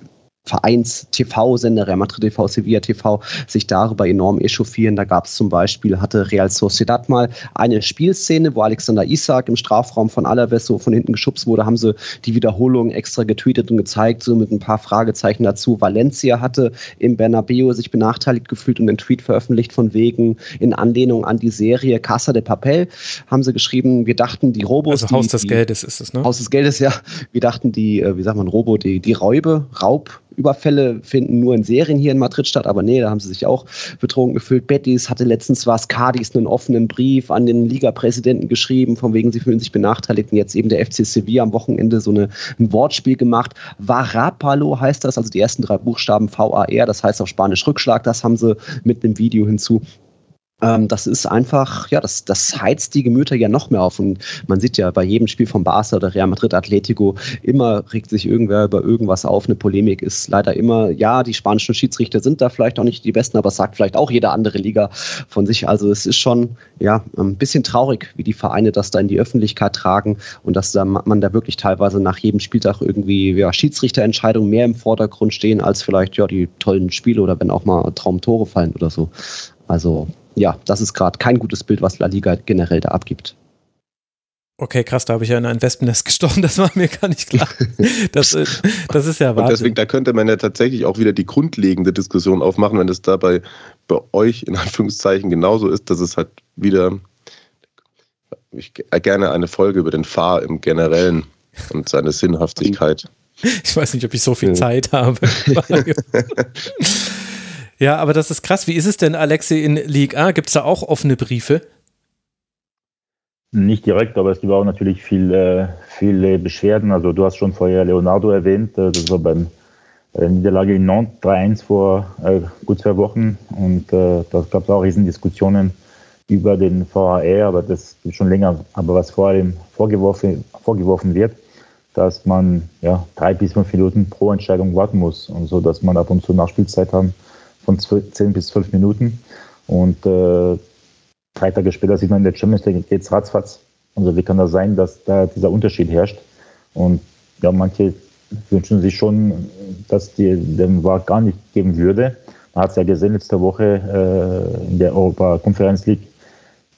Vereins-TV-Sender, Real Madrid TV, Sevilla TV, sich darüber enorm echauffieren. Da gab es zum Beispiel, hatte Real Sociedad mal eine Spielszene, wo Alexander Isak im Strafraum von Alaves so von hinten geschubst wurde, haben sie die Wiederholung extra getweetet und gezeigt, so mit ein paar Fragezeichen dazu. Valencia hatte im Bernabeu sich benachteiligt gefühlt und einen Tweet veröffentlicht von wegen in Anlehnung an die Serie Casa de Papel haben sie geschrieben, wir dachten, die Robos... Also Haus des die, Geldes ist es, ne? Haus des Geldes, ja. Wir dachten, die, äh, wie sagt man, Robo, die, die Räube, Raub, Überfälle finden nur in Serien hier in Madrid statt, aber nee, da haben sie sich auch betrunken gefühlt. Betis hatte letztens was, Cadiz einen offenen Brief an den Liga-Präsidenten geschrieben, von wegen sie fühlen sich benachteiligt und jetzt eben der FC Sevilla am Wochenende so eine, ein Wortspiel gemacht. Varapalo heißt das, also die ersten drei Buchstaben VAR, das heißt auf Spanisch Rückschlag, das haben sie mit einem Video hinzu ähm, das ist einfach, ja, das, das heizt die Gemüter ja noch mehr auf. Und man sieht ja bei jedem Spiel von Barca oder Real Madrid Atletico, immer regt sich irgendwer über irgendwas auf. Eine Polemik ist leider immer, ja, die spanischen Schiedsrichter sind da vielleicht auch nicht die besten, aber sagt vielleicht auch jede andere Liga von sich. Also es ist schon, ja, ein bisschen traurig, wie die Vereine das da in die Öffentlichkeit tragen und dass da man da wirklich teilweise nach jedem Spieltag irgendwie, ja, Schiedsrichterentscheidungen mehr im Vordergrund stehen als vielleicht, ja, die tollen Spiele oder wenn auch mal Traumtore fallen oder so. Also ja, das ist gerade kein gutes Bild, was La Liga generell da abgibt. Okay, krass, da habe ich ja in ein Wespennest gestochen, das war mir gar nicht klar. Das, äh, das ist ja. Und deswegen, da könnte man ja tatsächlich auch wieder die grundlegende Diskussion aufmachen, wenn es dabei bei euch in Anführungszeichen genauso ist, dass es halt wieder, ich gerne eine Folge über den Fahr im Generellen und seine Sinnhaftigkeit. Ich weiß nicht, ob ich so viel Zeit habe. Ja, aber das ist krass. Wie ist es denn, Alexi, in Ligue A? Gibt es da auch offene Briefe? Nicht direkt, aber es gibt auch natürlich viel, viele Beschwerden. Also du hast schon vorher Leonardo erwähnt, äh, das war beim äh, Niederlage in Nantes 3-1 vor äh, gut zwei Wochen und äh, da gab es auch Riesendiskussionen über den VAR, aber das ist schon länger. Aber was vor allem vorgeworfen, vorgeworfen wird, dass man ja, drei bis fünf Minuten pro Entscheidung warten muss und so, dass man ab und zu Nachspielzeit haben von 10 bis 12 Minuten. Und äh, drei Tage später sieht man in der Champions League geht es ratzfatz. Also wie kann das sein, dass da dieser Unterschied herrscht? Und ja, manche wünschen sich schon, dass die den VAR gar nicht geben würde. Man hat es ja gesehen, letzte Woche äh, in der Europa Conference League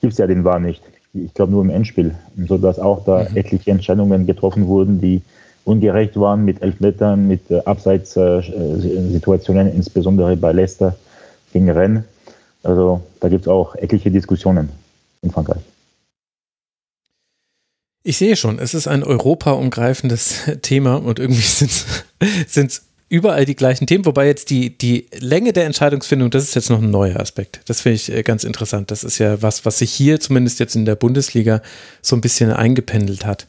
gibt es ja den VAR nicht. Ich glaube nur im Endspiel, sodass auch da mhm. etliche Entscheidungen getroffen wurden, die ungerecht waren mit Elfmetern, mit äh, Abseitssituationen, äh, insbesondere bei Leicester gegen Rennes. Also da gibt es auch etliche Diskussionen in Frankreich. Ich sehe schon, es ist ein europaumgreifendes Thema und irgendwie sind es überall die gleichen Themen, wobei jetzt die, die Länge der Entscheidungsfindung, das ist jetzt noch ein neuer Aspekt. Das finde ich äh, ganz interessant. Das ist ja was, was sich hier zumindest jetzt in der Bundesliga so ein bisschen eingependelt hat.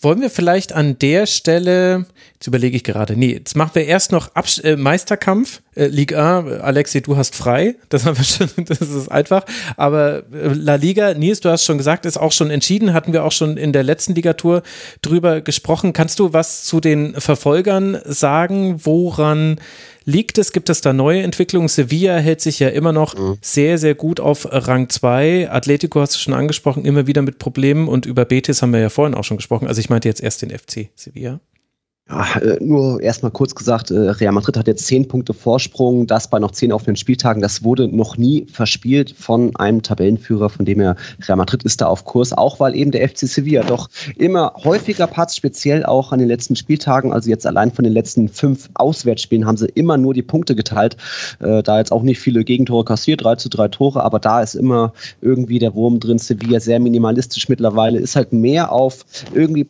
Wollen wir vielleicht an der Stelle, jetzt überlege ich gerade, nee, jetzt machen wir erst noch Abs äh, Meisterkampf, äh, Liga A. Alexi, du hast frei, das haben wir schon, das ist einfach. Aber äh, La Liga, Nils, du hast schon gesagt, ist auch schon entschieden, hatten wir auch schon in der letzten Ligatur drüber gesprochen. Kannst du was zu den Verfolgern sagen, woran liegt es? Gibt es da neue Entwicklungen? Sevilla hält sich ja immer noch mhm. sehr, sehr gut auf Rang 2. Atletico hast du schon angesprochen, immer wieder mit Problemen und über Betis haben wir ja vorhin auch schon gesprochen. Also ich meinte jetzt erst den FC Sevilla. Ja, äh, nur erstmal kurz gesagt, äh, Real Madrid hat jetzt zehn Punkte Vorsprung, das bei noch zehn offenen Spieltagen. Das wurde noch nie verspielt von einem Tabellenführer, von dem her Real Madrid ist da auf Kurs, auch weil eben der FC Sevilla doch immer häufiger patzt, speziell auch an den letzten Spieltagen. Also jetzt allein von den letzten fünf Auswärtsspielen haben sie immer nur die Punkte geteilt. Äh, da jetzt auch nicht viele Gegentore kassiert, drei zu drei Tore, aber da ist immer irgendwie der Wurm drin. Sevilla sehr minimalistisch mittlerweile, ist halt mehr auf irgendwie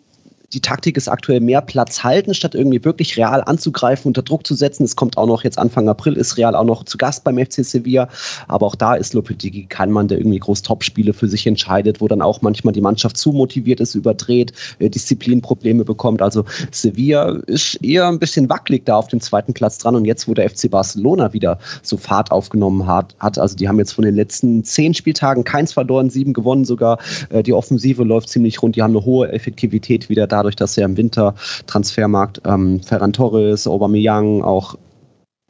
die Taktik ist aktuell mehr Platz halten, statt irgendwie wirklich real anzugreifen, unter Druck zu setzen. Es kommt auch noch jetzt Anfang April, ist Real auch noch zu Gast beim FC Sevilla. Aber auch da ist Lopetegui kein Mann, der irgendwie groß Topspiele für sich entscheidet, wo dann auch manchmal die Mannschaft zu motiviert ist, überdreht, äh, Disziplinprobleme bekommt. Also Sevilla ist eher ein bisschen wackelig da auf dem zweiten Platz dran. Und jetzt, wo der FC Barcelona wieder so Fahrt aufgenommen hat, hat also die haben jetzt von den letzten zehn Spieltagen keins verloren, sieben gewonnen sogar. Äh, die Offensive läuft ziemlich rund, die haben eine hohe Effektivität wieder dadurch, dass sie im Winter Transfermarkt ähm, Ferran Torres, Aubameyang, auch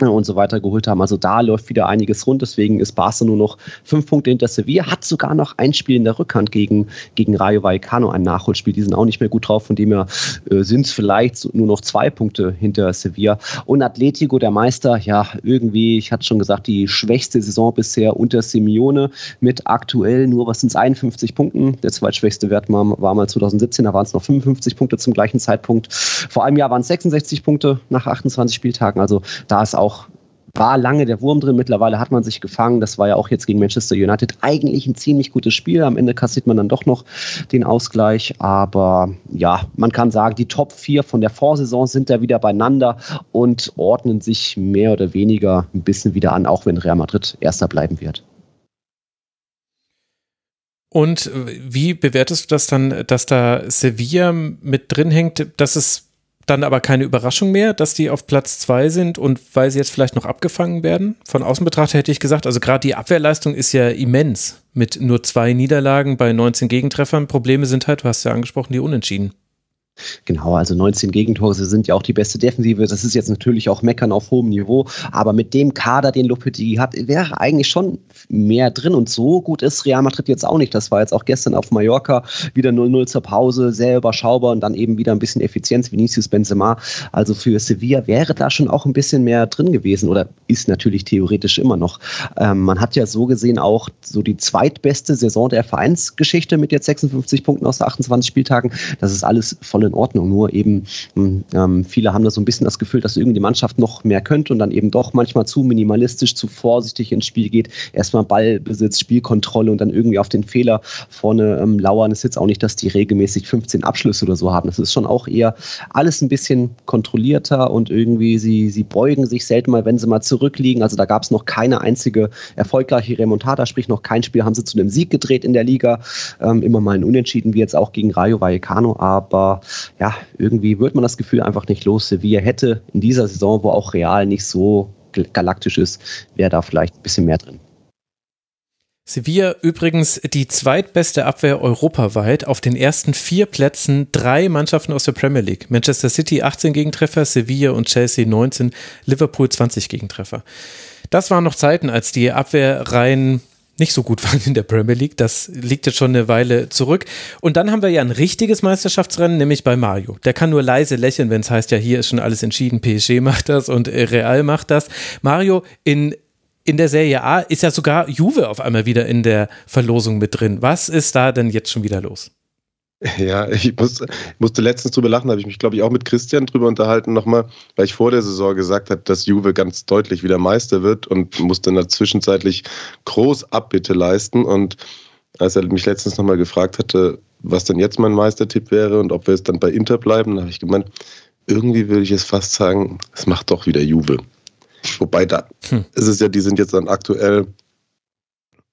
und so weiter geholt haben. Also da läuft wieder einiges rund. Deswegen ist Barca nur noch fünf Punkte hinter Sevilla. Hat sogar noch ein Spiel in der Rückhand gegen, gegen Rayo Vallecano, ein Nachholspiel. Die sind auch nicht mehr gut drauf. Von dem her äh, sind es vielleicht nur noch zwei Punkte hinter Sevilla. Und Atletico, der Meister, ja, irgendwie, ich hatte schon gesagt, die schwächste Saison bisher unter Simeone mit aktuell nur, was sind es, 51 Punkten. Der zweitschwächste Wert war, war mal 2017, da waren es noch 55 Punkte zum gleichen Zeitpunkt. Vor einem Jahr waren es 66 Punkte nach 28 Spieltagen. Also da ist auch war lange der Wurm drin, mittlerweile hat man sich gefangen. Das war ja auch jetzt gegen Manchester United eigentlich ein ziemlich gutes Spiel. Am Ende kassiert man dann doch noch den Ausgleich. Aber ja, man kann sagen, die Top 4 von der Vorsaison sind da wieder beieinander und ordnen sich mehr oder weniger ein bisschen wieder an, auch wenn Real Madrid erster bleiben wird. Und wie bewertest du das dann, dass da Sevilla mit drin hängt, dass es dann aber keine Überraschung mehr, dass die auf Platz zwei sind und weil sie jetzt vielleicht noch abgefangen werden. Von außen betrachtet hätte ich gesagt, also gerade die Abwehrleistung ist ja immens mit nur zwei Niederlagen bei 19 Gegentreffern. Probleme sind halt, du hast ja angesprochen, die Unentschieden. Genau, also 19 Gegentore sind ja auch die beste Defensive. Das ist jetzt natürlich auch Meckern auf hohem Niveau. Aber mit dem Kader, den Lopetegui hat, wäre eigentlich schon mehr drin. Und so gut ist Real Madrid jetzt auch nicht. Das war jetzt auch gestern auf Mallorca wieder 0-0 zur Pause, sehr überschaubar und dann eben wieder ein bisschen Effizienz. Vinicius Benzema. Also für Sevilla wäre da schon auch ein bisschen mehr drin gewesen oder ist natürlich theoretisch immer noch. Ähm, man hat ja so gesehen auch so die zweitbeste Saison der Vereinsgeschichte mit jetzt 56 Punkten aus 28 Spieltagen. Das ist alles voll in Ordnung. Nur eben, hm, ähm, viele haben da so ein bisschen das Gefühl, dass irgendwie die Mannschaft noch mehr könnte und dann eben doch manchmal zu minimalistisch, zu vorsichtig ins Spiel geht. Erstmal Ballbesitz, Spielkontrolle und dann irgendwie auf den Fehler vorne ähm, lauern. Es ist jetzt auch nicht, dass die regelmäßig 15 Abschlüsse oder so haben. Das ist schon auch eher alles ein bisschen kontrollierter und irgendwie sie, sie beugen sich selten mal, wenn sie mal zurückliegen. Also da gab es noch keine einzige erfolgreiche Remontada, sprich noch kein Spiel haben sie zu einem Sieg gedreht in der Liga. Ähm, immer mal ein Unentschieden, wie jetzt auch gegen Rayo Vallecano. Aber ja, irgendwie wird man das Gefühl einfach nicht los. Sevilla hätte in dieser Saison, wo auch Real nicht so galaktisch ist, wäre da vielleicht ein bisschen mehr drin. Sevilla übrigens die zweitbeste Abwehr europaweit. Auf den ersten vier Plätzen drei Mannschaften aus der Premier League. Manchester City 18 Gegentreffer, Sevilla und Chelsea 19, Liverpool 20 Gegentreffer. Das waren noch Zeiten, als die Abwehrreihen nicht so gut waren in der Premier League. Das liegt jetzt schon eine Weile zurück. Und dann haben wir ja ein richtiges Meisterschaftsrennen, nämlich bei Mario. Der kann nur leise lächeln, wenn es heißt, ja, hier ist schon alles entschieden. PSG macht das und Real macht das. Mario in in der Serie A ist ja sogar Juve auf einmal wieder in der Verlosung mit drin. Was ist da denn jetzt schon wieder los? Ja, ich, muss, musste letztens drüber lachen, habe ich mich, glaube ich, auch mit Christian drüber unterhalten nochmal, weil ich vor der Saison gesagt habe, dass Juve ganz deutlich wieder Meister wird und musste dann zwischenzeitlich groß Abbitte leisten. Und als er mich letztens nochmal gefragt hatte, was denn jetzt mein Meistertipp wäre und ob wir es dann bei Inter bleiben, habe ich gemeint, irgendwie würde ich es fast sagen, es macht doch wieder Juve. Wobei da hm. ist es ja, die sind jetzt dann aktuell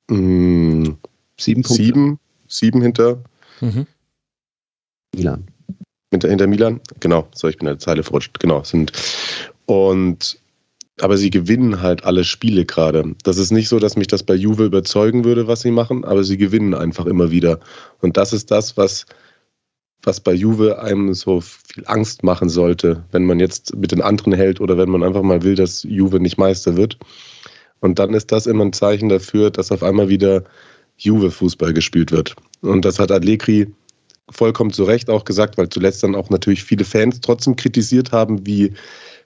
mh, hm, sieben, sieben, sieben hinter. Mhm Milan. Hinter, hinter Milan? Genau, so, ich bin in der Zeile verrutscht. Genau, sind. Und aber sie gewinnen halt alle Spiele gerade. Das ist nicht so, dass mich das bei Juve überzeugen würde, was sie machen, aber sie gewinnen einfach immer wieder. Und das ist das, was, was bei Juve einem so viel Angst machen sollte, wenn man jetzt mit den anderen hält oder wenn man einfach mal will, dass Juve nicht Meister wird. Und dann ist das immer ein Zeichen dafür, dass auf einmal wieder Juve-Fußball gespielt wird. Und das hat Allegri vollkommen zu Recht auch gesagt, weil zuletzt dann auch natürlich viele Fans trotzdem kritisiert haben, wie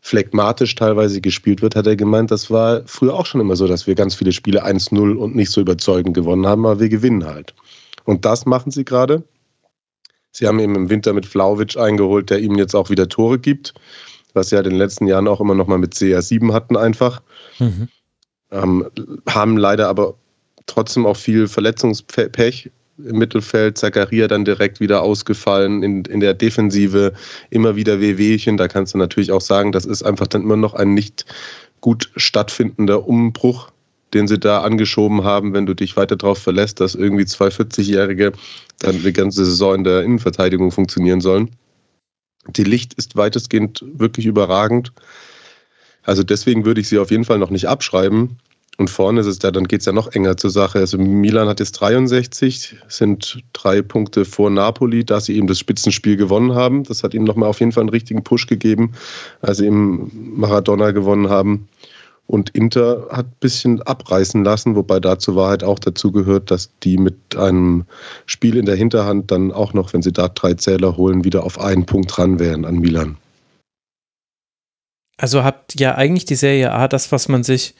phlegmatisch teilweise gespielt wird, hat er gemeint, das war früher auch schon immer so, dass wir ganz viele Spiele 1-0 und nicht so überzeugend gewonnen haben, aber wir gewinnen halt. Und das machen sie gerade. Sie haben eben im Winter mit Flauwitsch eingeholt, der ihm jetzt auch wieder Tore gibt, was sie ja in den letzten Jahren auch immer noch mal mit CR7 hatten einfach. Mhm. Ähm, haben leider aber trotzdem auch viel Verletzungspech im Mittelfeld, Zakaria dann direkt wieder ausgefallen, in, in der Defensive immer wieder Wehwehchen. Da kannst du natürlich auch sagen, das ist einfach dann immer noch ein nicht gut stattfindender Umbruch, den sie da angeschoben haben, wenn du dich weiter darauf verlässt, dass irgendwie zwei 40-Jährige dann die ganze Saison in der Innenverteidigung funktionieren sollen. Die Licht ist weitestgehend wirklich überragend. Also deswegen würde ich sie auf jeden Fall noch nicht abschreiben. Und vorne ist es ja, dann geht es ja noch enger zur Sache. Also Milan hat jetzt 63, sind drei Punkte vor Napoli, da sie eben das Spitzenspiel gewonnen haben. Das hat ihnen nochmal auf jeden Fall einen richtigen Push gegeben, als sie eben Maradona gewonnen haben. Und Inter hat ein bisschen abreißen lassen, wobei da zur Wahrheit auch dazu gehört, dass die mit einem Spiel in der Hinterhand dann auch noch, wenn sie da drei Zähler holen, wieder auf einen Punkt ran wären an Milan. Also habt ja eigentlich die Serie A das, was man sich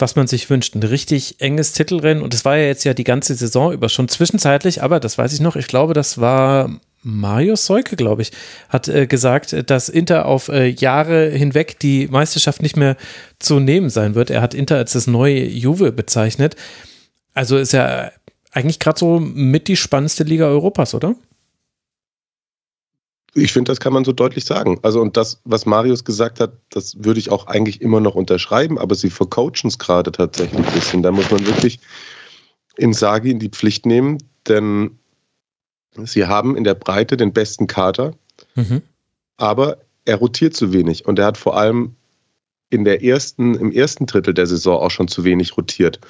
was man sich wünscht. Ein richtig enges Titelrennen und es war ja jetzt ja die ganze Saison über schon zwischenzeitlich, aber das weiß ich noch, ich glaube, das war Marius Seuke, glaube ich, hat äh, gesagt, dass Inter auf äh, Jahre hinweg die Meisterschaft nicht mehr zu nehmen sein wird. Er hat Inter als das neue Juve bezeichnet. Also ist ja eigentlich gerade so mit die spannendste Liga Europas, oder? Ich finde, das kann man so deutlich sagen. Also, und das, was Marius gesagt hat, das würde ich auch eigentlich immer noch unterschreiben, aber sie vercoachen es gerade tatsächlich ein bisschen. Da muss man wirklich Insagi in die Pflicht nehmen, denn sie haben in der Breite den besten Kater, mhm. aber er rotiert zu wenig und er hat vor allem in der ersten, im ersten Drittel der Saison auch schon zu wenig rotiert.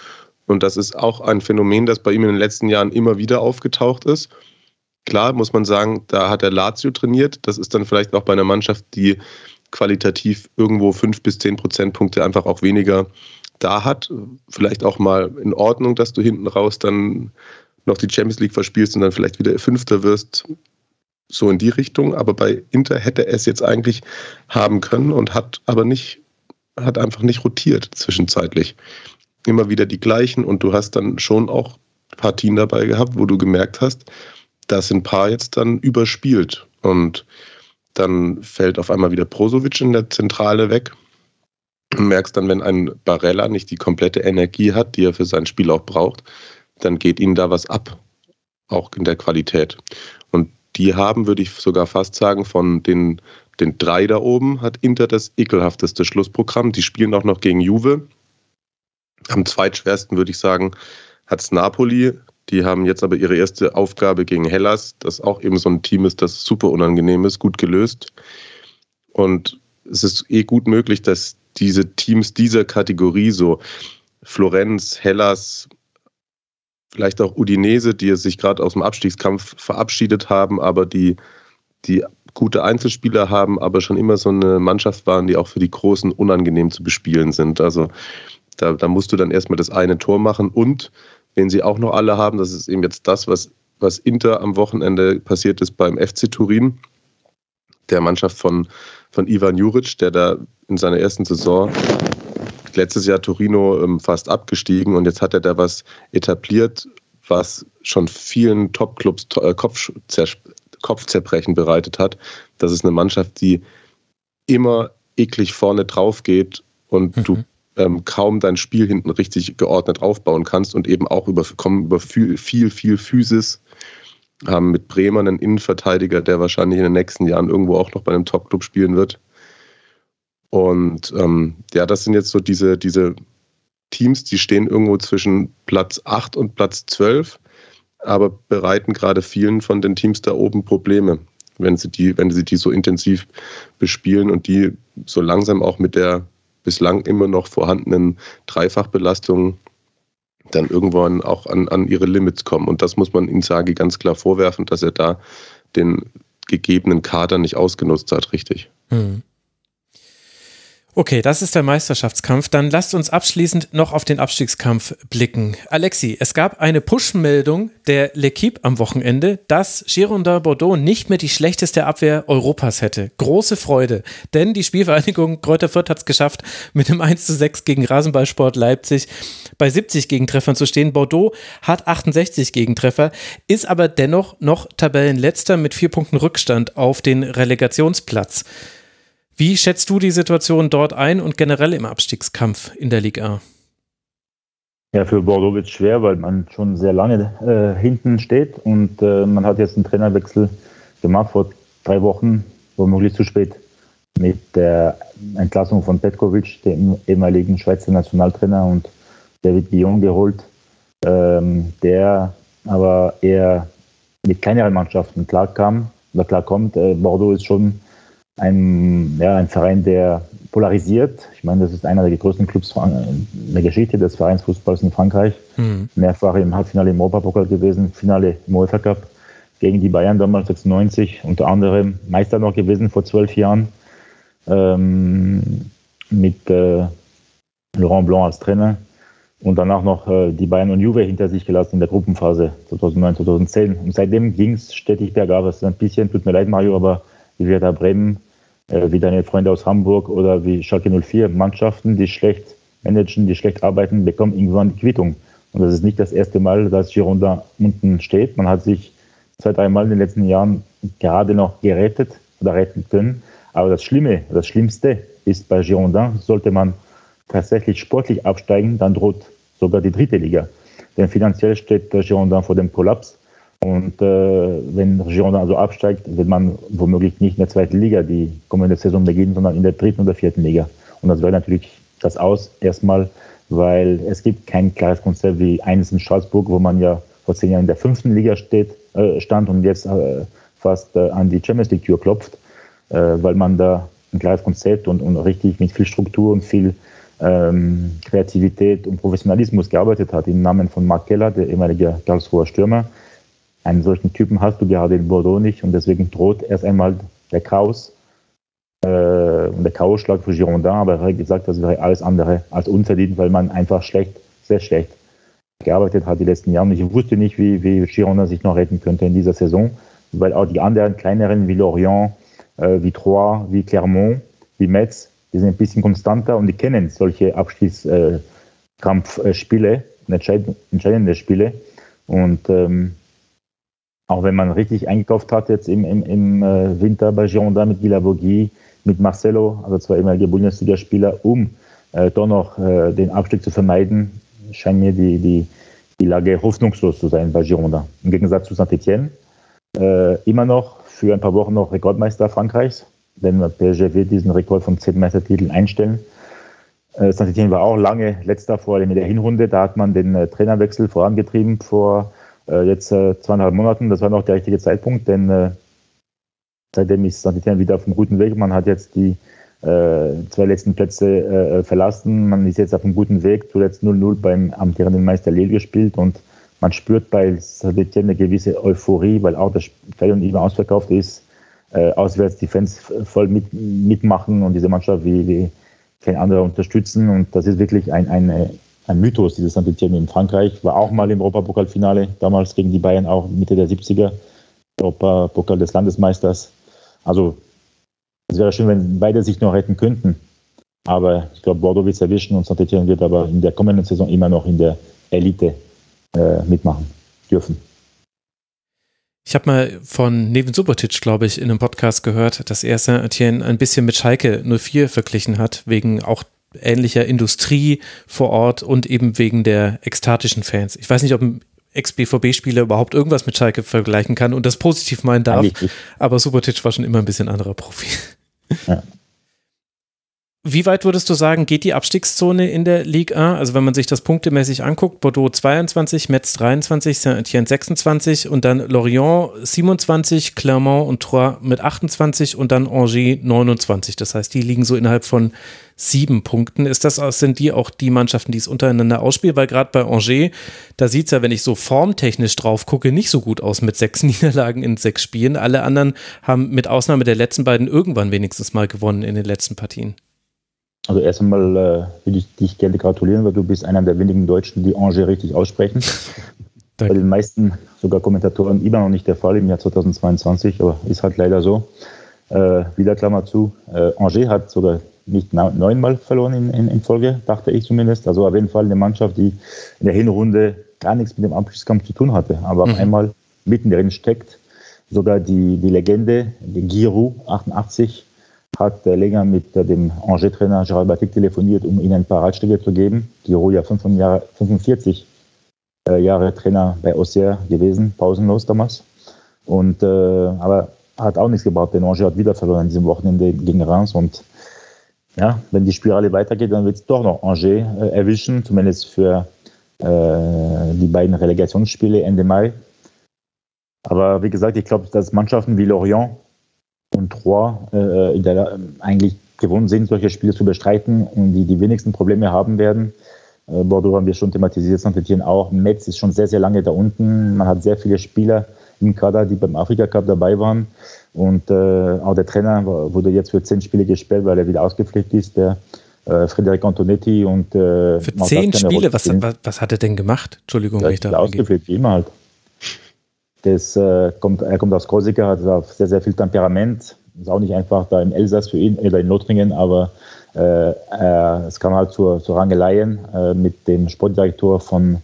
Und das ist auch ein Phänomen, das bei ihm in den letzten Jahren immer wieder aufgetaucht ist. Klar muss man sagen, da hat er Lazio trainiert. Das ist dann vielleicht auch bei einer Mannschaft, die qualitativ irgendwo fünf bis zehn Prozentpunkte einfach auch weniger da hat. Vielleicht auch mal in Ordnung, dass du hinten raus dann noch die Champions League verspielst und dann vielleicht wieder Fünfter wirst. So in die Richtung. Aber bei Inter hätte er es jetzt eigentlich haben können und hat aber nicht, hat einfach nicht rotiert zwischenzeitlich. Immer wieder die gleichen und du hast dann schon auch Partien dabei gehabt, wo du gemerkt hast, da sind ein paar jetzt dann überspielt. Und dann fällt auf einmal wieder Prosovic in der Zentrale weg. Du merkst dann, wenn ein Barella nicht die komplette Energie hat, die er für sein Spiel auch braucht, dann geht ihnen da was ab, auch in der Qualität. Und die haben, würde ich sogar fast sagen, von den, den drei da oben hat Inter das ekelhafteste Schlussprogramm. Die spielen auch noch gegen Juve. Am zweitschwersten würde ich sagen, hat es Napoli, die haben jetzt aber ihre erste Aufgabe gegen Hellas, das auch eben so ein Team ist, das super unangenehm ist, gut gelöst. Und es ist eh gut möglich, dass diese Teams dieser Kategorie, so Florenz, Hellas, vielleicht auch Udinese, die sich gerade aus dem Abstiegskampf verabschiedet haben, aber die, die gute Einzelspieler haben, aber schon immer so eine Mannschaft waren, die auch für die Großen unangenehm zu bespielen sind. Also da, da musst du dann erstmal das eine Tor machen und den sie auch noch alle haben. Das ist eben jetzt das, was, was Inter am Wochenende passiert ist beim FC Turin, der Mannschaft von, von Ivan Juric, der da in seiner ersten Saison letztes Jahr Torino ähm, fast abgestiegen und jetzt hat er da was etabliert, was schon vielen Top-Clubs äh, Kopfzer Kopfzerbrechen bereitet hat. Das ist eine Mannschaft, die immer eklig vorne drauf geht und mhm. du ähm, kaum dein Spiel hinten richtig geordnet aufbauen kannst und eben auch über, kommen über viel, viel, viel Physis. Haben mit Bremer einen Innenverteidiger, der wahrscheinlich in den nächsten Jahren irgendwo auch noch bei einem Top-Club spielen wird. Und ähm, ja, das sind jetzt so diese, diese Teams, die stehen irgendwo zwischen Platz 8 und Platz 12, aber bereiten gerade vielen von den Teams da oben Probleme, wenn sie die, wenn sie die so intensiv bespielen und die so langsam auch mit der bislang immer noch vorhandenen Dreifachbelastungen dann irgendwann auch an, an ihre Limits kommen. Und das muss man Insagi ganz klar vorwerfen, dass er da den gegebenen Kader nicht ausgenutzt hat, richtig. Mhm. Okay, das ist der Meisterschaftskampf. Dann lasst uns abschließend noch auf den Abstiegskampf blicken. Alexi, es gab eine Push-Meldung der L'Equipe am Wochenende, dass Girondin Bordeaux nicht mehr die schlechteste Abwehr Europas hätte. Große Freude, denn die Spielvereinigung Kräuter Fürth hat es geschafft, mit einem 1 zu 6 gegen Rasenballsport Leipzig bei 70 Gegentreffern zu stehen. Bordeaux hat 68 Gegentreffer, ist aber dennoch noch Tabellenletzter mit vier Punkten Rückstand auf den Relegationsplatz. Wie schätzt du die Situation dort ein und generell im Abstiegskampf in der Liga? Ja, für Bordeaux wird es schwer, weil man schon sehr lange äh, hinten steht und äh, man hat jetzt einen Trainerwechsel gemacht vor drei Wochen, womöglich zu spät, mit der Entlassung von Petkovic, dem ehemaligen Schweizer Nationaltrainer, und David Guillaume geholt, ähm, der aber eher mit kleineren Mannschaften klarkam oder klarkommt. Äh, Bordeaux ist schon ein, ja, ein Verein, der polarisiert. Ich meine, das ist einer der größten Clubs in der Geschichte des Vereinsfußballs in Frankreich. Mhm. Mehrfach im Halbfinale im Europapokal gewesen, Finale im UEFA Cup gegen die Bayern damals 96, unter anderem Meister noch gewesen vor zwölf Jahren ähm, mit äh, Laurent Blanc als Trainer und danach noch äh, die Bayern und Juve hinter sich gelassen in der Gruppenphase 2009, 2010. Und seitdem ging es stetig bergab. Es ist ein bisschen, tut mir leid, Mario, aber wie wir da Bremen äh, wie deine Freunde aus Hamburg oder wie Schalke 04, Mannschaften, die schlecht managen, die schlecht arbeiten, bekommen irgendwann Quittung. Und das ist nicht das erste Mal, dass Girondin unten steht. Man hat sich zwei, dreimal in den letzten Jahren gerade noch gerettet oder retten können. Aber das Schlimme, das Schlimmste ist bei Girondin, sollte man tatsächlich sportlich absteigen, dann droht sogar die dritte Liga. Denn finanziell steht Girondin vor dem Kollaps. Und äh, wenn Girondin also absteigt, wird man womöglich nicht in der zweiten Liga die kommende Saison beginnen, sondern in der dritten oder vierten Liga. Und das wäre natürlich das Aus erstmal, weil es gibt kein klares Konzept wie eines in Straßburg, wo man ja vor zehn Jahren in der fünften Liga steht, äh, stand und jetzt äh, fast äh, an die Champions League Tür klopft, äh, weil man da ein klares Konzept und, und richtig mit viel Struktur und viel ähm, Kreativität und Professionalismus gearbeitet hat, im Namen von Mark Keller, der ehemalige Karlsruher Stürmer einen solchen Typen hast du gerade in Bordeaux nicht und deswegen droht erst einmal der Chaos äh, und der Chaosschlag für Girondin, aber er hat gesagt, das wäre alles andere als unverdient, weil man einfach schlecht, sehr schlecht gearbeitet hat die letzten Jahre. Und ich wusste nicht, wie, wie Girondin sich noch retten könnte in dieser Saison, weil auch die anderen kleineren wie Lorient, äh, wie Troyes, wie Clermont, wie Metz, die sind ein bisschen konstanter und die kennen solche Abschließkampfspiele, äh, entscheidende Spiele. Und ähm, auch wenn man richtig eingekauft hat jetzt im, im, im äh, Winter bei Girondin mit Guilavogui, mit Marcelo, also zwei ehemalige Bundesligaspieler, um äh, doch noch äh, den Abstieg zu vermeiden, scheint mir die, die, die Lage hoffnungslos zu sein bei Girondin. Im Gegensatz zu Saint-Etienne. Äh, immer noch für ein paar Wochen noch Rekordmeister Frankreichs, denn PSG wird diesen Rekord von zehn Meistertiteln einstellen. Äh, Saint-Etienne war auch lange letzter vor allem in der Hinrunde. Da hat man den äh, Trainerwechsel vorangetrieben vor äh, jetzt äh, zweieinhalb Monaten. Das war noch der richtige Zeitpunkt, denn äh, seitdem ist Saint-Etienne wieder auf einem guten Weg. Man hat jetzt die äh, zwei letzten Plätze äh, verlassen. Man ist jetzt auf einem guten Weg. Zuletzt 0-0 beim amtierenden Meister Lille gespielt und man spürt bei Saint-Etienne eine gewisse Euphorie, weil auch das Stadion immer ausverkauft ist. Äh, auswärts die Fans voll mit, mitmachen und diese Mannschaft wie, wie kein anderer unterstützen. Und das ist wirklich ein, eine ein Mythos, dieses Saint-Etienne in Frankreich. War auch mal im Europapokalfinale, damals gegen die Bayern auch Mitte der 70er. Europapokal des Landesmeisters. Also es wäre schön, wenn beide sich noch retten könnten. Aber ich glaube, Bordeaux wird es erwischen und Saint-Etienne wird aber in der kommenden Saison immer noch in der Elite äh, mitmachen dürfen. Ich habe mal von Neven Subotic, glaube ich, in einem Podcast gehört, dass er Saint-Etienne ein bisschen mit Schalke 04 verglichen hat, wegen auch ähnlicher Industrie vor Ort und eben wegen der ekstatischen Fans. Ich weiß nicht, ob ein Ex-BVB-Spieler überhaupt irgendwas mit Schalke vergleichen kann und das positiv meinen darf, aber Subotic war schon immer ein bisschen anderer Profi. Ja. Wie weit würdest du sagen, geht die Abstiegszone in der Ligue 1? Also wenn man sich das punktemäßig anguckt, Bordeaux 22, Metz 23, Saint-Etienne 26 und dann Lorient 27, Clermont und Troyes mit 28 und dann Angers 29. Das heißt, die liegen so innerhalb von sieben Punkten. Ist das, sind die auch die Mannschaften, die es untereinander ausspielen? Weil gerade bei Angers, da sieht es ja, wenn ich so formtechnisch drauf gucke, nicht so gut aus mit sechs Niederlagen in sechs Spielen. Alle anderen haben mit Ausnahme der letzten beiden irgendwann wenigstens mal gewonnen in den letzten Partien. Also erst einmal äh, will ich dich gerne gratulieren, weil du bist einer der wenigen Deutschen, die Angers richtig aussprechen. Bei den meisten sogar Kommentatoren immer noch nicht der Fall im Jahr 2022, aber ist halt leider so. Äh, wieder Klammer zu. Äh, Angers hat sogar nicht neunmal verloren in, in, in, Folge, dachte ich zumindest. Also auf jeden Fall eine Mannschaft, die in der Hinrunde gar nichts mit dem Abschiedskampf zu tun hatte, aber mhm. auf einmal mitten drin steckt. Sogar die, die Legende, die Giroud 88, hat länger mit dem Angers-Trainer Gerard Batik telefoniert, um ihm ein paar Ratschläge zu geben. Giro ja 45 Jahre Trainer bei Auxerre gewesen, pausenlos damals. Und, äh, aber hat auch nichts gebraucht, denn Angers hat wieder verloren an diesem Wochenende gegen Reims. Und ja, wenn die Spirale weitergeht, dann wird es doch noch Angers äh, erwischen, zumindest für äh, die beiden Relegationsspiele Ende Mai. Aber wie gesagt, ich glaube, dass Mannschaften wie Lorient und Troyes äh, in der, eigentlich gewohnt sind, solche Spiele zu bestreiten und die die wenigsten Probleme haben werden. Äh, Bordeaux haben wir schon thematisiert, Saint-Etienne auch. Metz ist schon sehr, sehr lange da unten. Man hat sehr viele Spieler im Kader, die beim Afrika Cup dabei waren. Und äh, auch der Trainer wurde jetzt für zehn Spiele gesperrt, weil er wieder ausgepflegt ist, der äh, Frederik Antonetti. Und, äh, für zehn Spiele? Was, was, was, hat er denn gemacht? Entschuldigung, wenn ich da ausgepflegt, wie immer halt. Das, äh, kommt, er kommt aus Korsika, hat sehr, sehr viel Temperament. Ist auch nicht einfach da im Elsass für ihn oder in Lothringen, aber äh, es kam halt zur, zur Rangeleien äh, mit dem Sportdirektor von,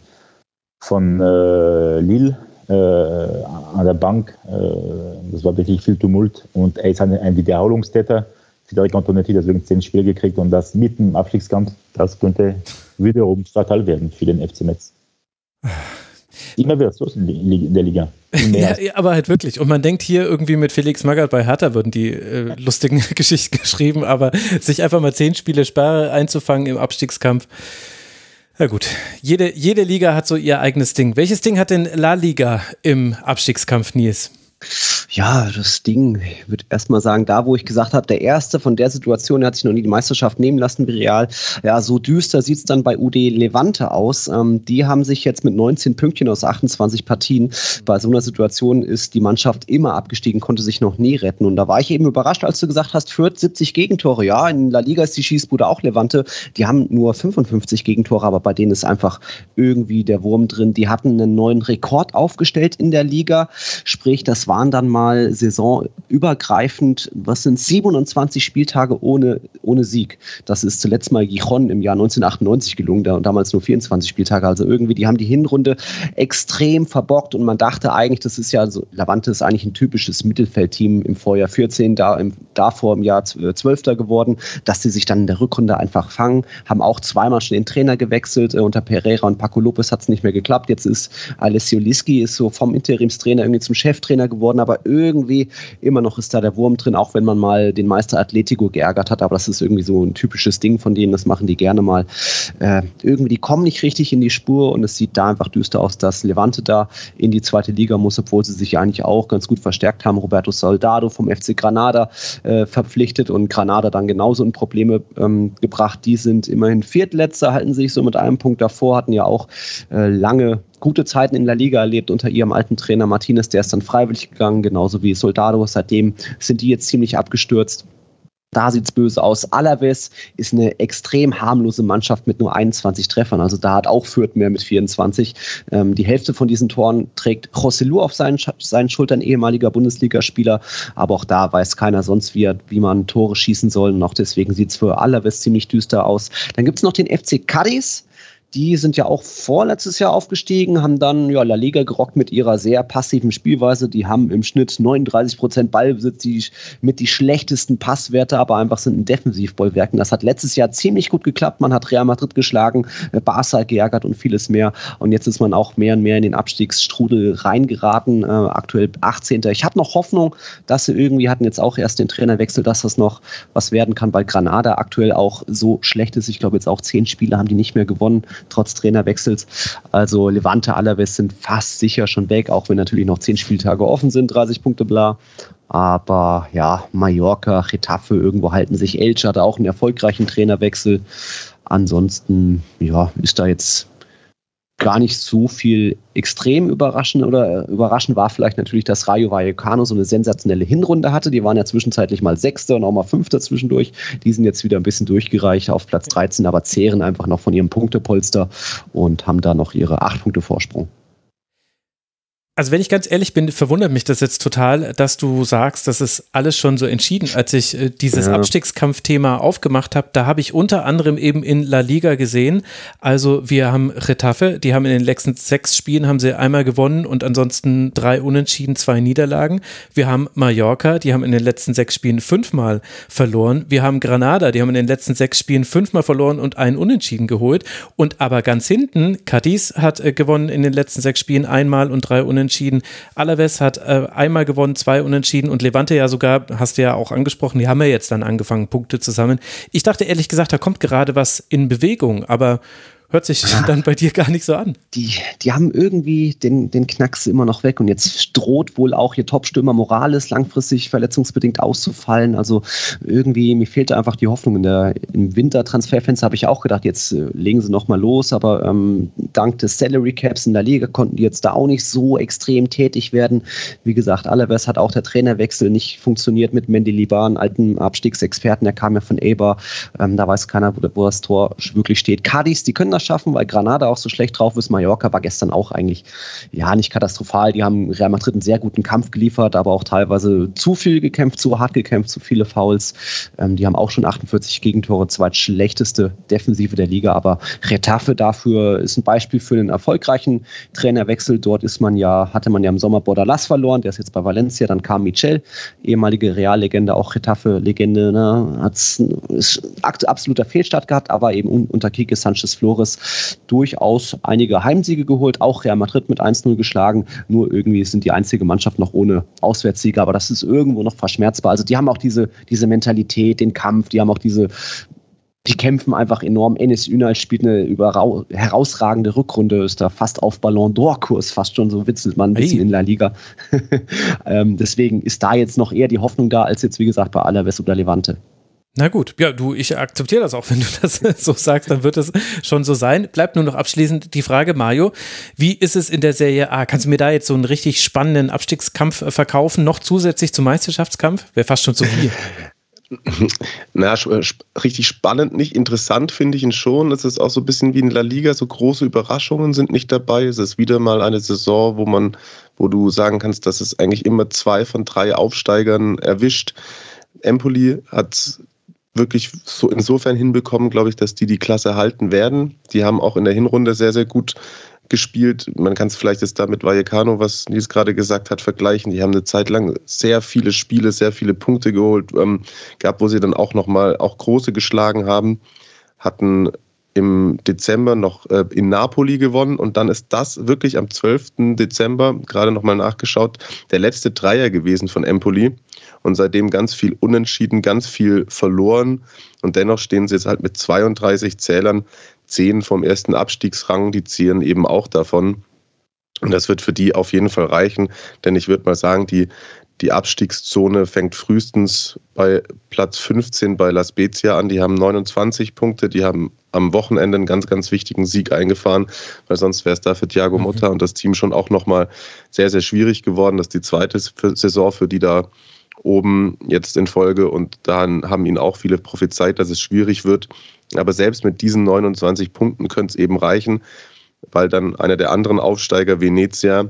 von äh, Lille, an der Bank. Äh, das war wirklich viel Tumult und er ist ein, ein Wiederholungstäter. Federic Antonetti deswegen zehn Spiele gekriegt und das mitten im Abstiegskampf, das könnte wiederum fatal werden für den FC Metz. Immer wird es los in der Liga. Ja, ja, aber halt wirklich. Und man denkt hier irgendwie mit Felix Magath bei Hertha würden die äh, lustigen Geschichten geschrieben, aber sich einfach mal zehn Spiele Sperre einzufangen im Abstiegskampf, ja gut, jede, jede Liga hat so ihr eigenes Ding. Welches Ding hat denn La Liga im Abstiegskampf, Nils? Ja, das Ding, ich würde erstmal sagen, da wo ich gesagt habe, der erste von der Situation, der hat sich noch nie die Meisterschaft nehmen lassen, Real. Ja, so düster sieht es dann bei UD Levante aus. Ähm, die haben sich jetzt mit 19 Pünktchen aus 28 Partien. Bei so einer Situation ist die Mannschaft immer abgestiegen, konnte sich noch nie retten. Und da war ich eben überrascht, als du gesagt hast, Fürth 70 Gegentore. Ja, in La Liga ist die Schießbude auch Levante. Die haben nur 55 Gegentore, aber bei denen ist einfach irgendwie der Wurm drin. Die hatten einen neuen Rekord aufgestellt in der Liga. Sprich, das waren dann mal saisonübergreifend, was sind 27 Spieltage ohne, ohne Sieg. Das ist zuletzt mal Gijon im Jahr 1998 gelungen, da, damals nur 24 Spieltage. Also irgendwie, die haben die Hinrunde extrem verbockt und man dachte eigentlich, das ist ja so, Lavante ist eigentlich ein typisches Mittelfeldteam im Vorjahr 14, da im, davor im Jahr 12. geworden, dass sie sich dann in der Rückrunde einfach fangen, haben auch zweimal schon den Trainer gewechselt, äh, unter Pereira und Paco Lopez hat es nicht mehr geklappt. Jetzt ist Alessio Liski ist so vom Interimstrainer irgendwie zum Cheftrainer geworden, aber irgendwie immer noch ist da der Wurm drin, auch wenn man mal den Meister Atletico geärgert hat. Aber das ist irgendwie so ein typisches Ding von denen, das machen die gerne mal. Äh, irgendwie, die kommen nicht richtig in die Spur und es sieht da einfach düster aus, dass Levante da in die zweite Liga muss, obwohl sie sich eigentlich auch ganz gut verstärkt haben. Roberto Soldado vom FC Granada äh, verpflichtet und Granada dann genauso in Probleme ähm, gebracht. Die sind immerhin Viertletzter, halten sich so mit einem Punkt davor, hatten ja auch äh, lange gute Zeiten in der Liga erlebt unter ihrem alten Trainer Martinez, der ist dann freiwillig gegangen, genauso wie Soldado. Seitdem sind die jetzt ziemlich abgestürzt. Da sieht es böse aus. Alaves ist eine extrem harmlose Mannschaft mit nur 21 Treffern. Also da hat auch Fürth mehr mit 24. Ähm, die Hälfte von diesen Toren trägt Rossellou auf seinen, seinen Schultern, ehemaliger Bundesligaspieler. Aber auch da weiß keiner sonst, wie, wie man Tore schießen soll. Und auch deswegen sieht es für Alaves ziemlich düster aus. Dann gibt es noch den FC Cadiz die sind ja auch vorletztes Jahr aufgestiegen, haben dann ja, La Liga gerockt mit ihrer sehr passiven Spielweise. Die haben im Schnitt 39 Prozent Ballbesitz, die mit die schlechtesten Passwerte, aber einfach sind ein Defensivbollwerken. Das hat letztes Jahr ziemlich gut geklappt. Man hat Real Madrid geschlagen, äh, Barca geärgert und vieles mehr. Und jetzt ist man auch mehr und mehr in den Abstiegsstrudel reingeraten. Äh, aktuell 18. Ich habe noch Hoffnung, dass sie irgendwie hatten jetzt auch erst den Trainerwechsel, dass das noch was werden kann, weil Granada aktuell auch so schlecht ist. Ich glaube, jetzt auch zehn Spiele haben die nicht mehr gewonnen trotz Trainerwechsels. Also Levante, Alaves sind fast sicher schon weg, auch wenn natürlich noch zehn Spieltage offen sind, 30 Punkte bla. Aber ja, Mallorca, Getafe, irgendwo halten sich. Elche hatte auch einen erfolgreichen Trainerwechsel. Ansonsten, ja, ist da jetzt gar nicht so viel extrem überraschend oder äh, überraschend war vielleicht natürlich, dass Rayo Vallecano so eine sensationelle Hinrunde hatte. Die waren ja zwischenzeitlich mal Sechster und auch mal Fünfter zwischendurch. Die sind jetzt wieder ein bisschen durchgereicht auf Platz 13, aber zehren einfach noch von ihrem Punktepolster und haben da noch ihre acht Punkte Vorsprung. Also wenn ich ganz ehrlich bin, verwundert mich das jetzt total, dass du sagst, das ist alles schon so entschieden. Als ich äh, dieses ja. Abstiegskampfthema aufgemacht habe, da habe ich unter anderem eben in La Liga gesehen. Also wir haben Retafe, die haben in den letzten sechs Spielen haben sie einmal gewonnen und ansonsten drei Unentschieden, zwei Niederlagen. Wir haben Mallorca, die haben in den letzten sechs Spielen fünfmal verloren. Wir haben Granada, die haben in den letzten sechs Spielen fünfmal verloren und einen Unentschieden geholt. Und aber ganz hinten, Cadiz hat äh, gewonnen in den letzten sechs Spielen einmal und drei Unentschieden unentschieden. Alaves hat äh, einmal gewonnen, zwei unentschieden und Levante ja sogar, hast du ja auch angesprochen, die haben ja jetzt dann angefangen, Punkte zu sammeln. Ich dachte ehrlich gesagt, da kommt gerade was in Bewegung, aber Hört sich dann bei dir gar nicht so an. Die, die haben irgendwie den, den Knacks immer noch weg und jetzt droht wohl auch ihr Topstürmer Morales langfristig verletzungsbedingt auszufallen. Also irgendwie, mir fehlte einfach die Hoffnung. In der, Im Wintertransferfenster habe ich auch gedacht, jetzt äh, legen sie nochmal los, aber ähm, dank des Salary Caps in der Liga konnten die jetzt da auch nicht so extrem tätig werden. Wie gesagt, Alaves hat auch der Trainerwechsel nicht funktioniert mit Mendy Liban, alten Abstiegsexperten, der kam ja von Eber. Ähm, da weiß keiner, wo, wo das Tor wirklich steht. Cadiz, die können das schaffen, weil Granada auch so schlecht drauf ist. Mallorca war gestern auch eigentlich, ja, nicht katastrophal. Die haben Real Madrid einen sehr guten Kampf geliefert, aber auch teilweise zu viel gekämpft, zu hart gekämpft, zu viele Fouls. Ähm, die haben auch schon 48 Gegentore, zweitschlechteste Defensive der Liga, aber Retafe dafür ist ein Beispiel für einen erfolgreichen Trainerwechsel. Dort ist man ja, hatte man ja im Sommer Bordalas verloren, der ist jetzt bei Valencia, dann kam Michel, ehemalige Reallegende, auch Retafe-Legende, ne, hat absoluter Fehlstart gehabt, aber eben unter Kike Sanchez Flores Jahres durchaus einige Heimsiege geholt, auch Real Madrid mit 1-0 geschlagen. Nur irgendwie sind die einzige Mannschaft noch ohne Auswärtssiege, aber das ist irgendwo noch verschmerzbar. Also die haben auch diese, diese Mentalität, den Kampf, die haben auch diese die kämpfen einfach enorm. Enes Ünal spielt eine herausragende Rückrunde, ist da fast auf Ballon d'Or-Kurs, fast schon so witzelt man ein bisschen hey. in La Liga. ähm, deswegen ist da jetzt noch eher die Hoffnung da, als jetzt, wie gesagt, bei Alaves oder Levante. Na gut, ja, du, ich akzeptiere das auch, wenn du das so sagst, dann wird es schon so sein. Bleibt nur noch abschließend die Frage, Mario, wie ist es in der Serie A? Kannst du mir da jetzt so einen richtig spannenden Abstiegskampf äh, verkaufen, noch zusätzlich zum Meisterschaftskampf? Wäre fast schon zu viel. Na, richtig spannend, nicht interessant finde ich ihn schon. Es ist auch so ein bisschen wie in La Liga, so große Überraschungen sind nicht dabei. Es ist wieder mal eine Saison, wo man, wo du sagen kannst, dass es eigentlich immer zwei von drei Aufsteigern erwischt. Empoli hat wirklich so insofern hinbekommen, glaube ich, dass die die Klasse halten werden. Die haben auch in der Hinrunde sehr, sehr gut gespielt. Man kann es vielleicht jetzt da mit Vallecano, was Nils gerade gesagt hat, vergleichen. Die haben eine Zeit lang sehr viele Spiele, sehr viele Punkte geholt, ähm, gab, wo sie dann auch nochmal auch große geschlagen haben, hatten im Dezember noch äh, in Napoli gewonnen und dann ist das wirklich am 12. Dezember, gerade nochmal nachgeschaut, der letzte Dreier gewesen von Empoli und seitdem ganz viel unentschieden, ganz viel verloren und dennoch stehen sie jetzt halt mit 32 Zählern, 10 vom ersten Abstiegsrang, die ziehen eben auch davon. Und das wird für die auf jeden Fall reichen, denn ich würde mal sagen, die, die Abstiegszone fängt frühestens bei Platz 15 bei La Spezia an. Die haben 29 Punkte, die haben am Wochenende einen ganz, ganz wichtigen Sieg eingefahren, weil sonst wäre es da für Thiago. Motta mhm. und das Team schon auch nochmal sehr, sehr schwierig geworden. Das ist die zweite Saison für die da oben jetzt in Folge und dann haben ihn auch viele prophezeit, dass es schwierig wird. Aber selbst mit diesen 29 Punkten könnte es eben reichen, weil dann einer der anderen Aufsteiger, Venezia,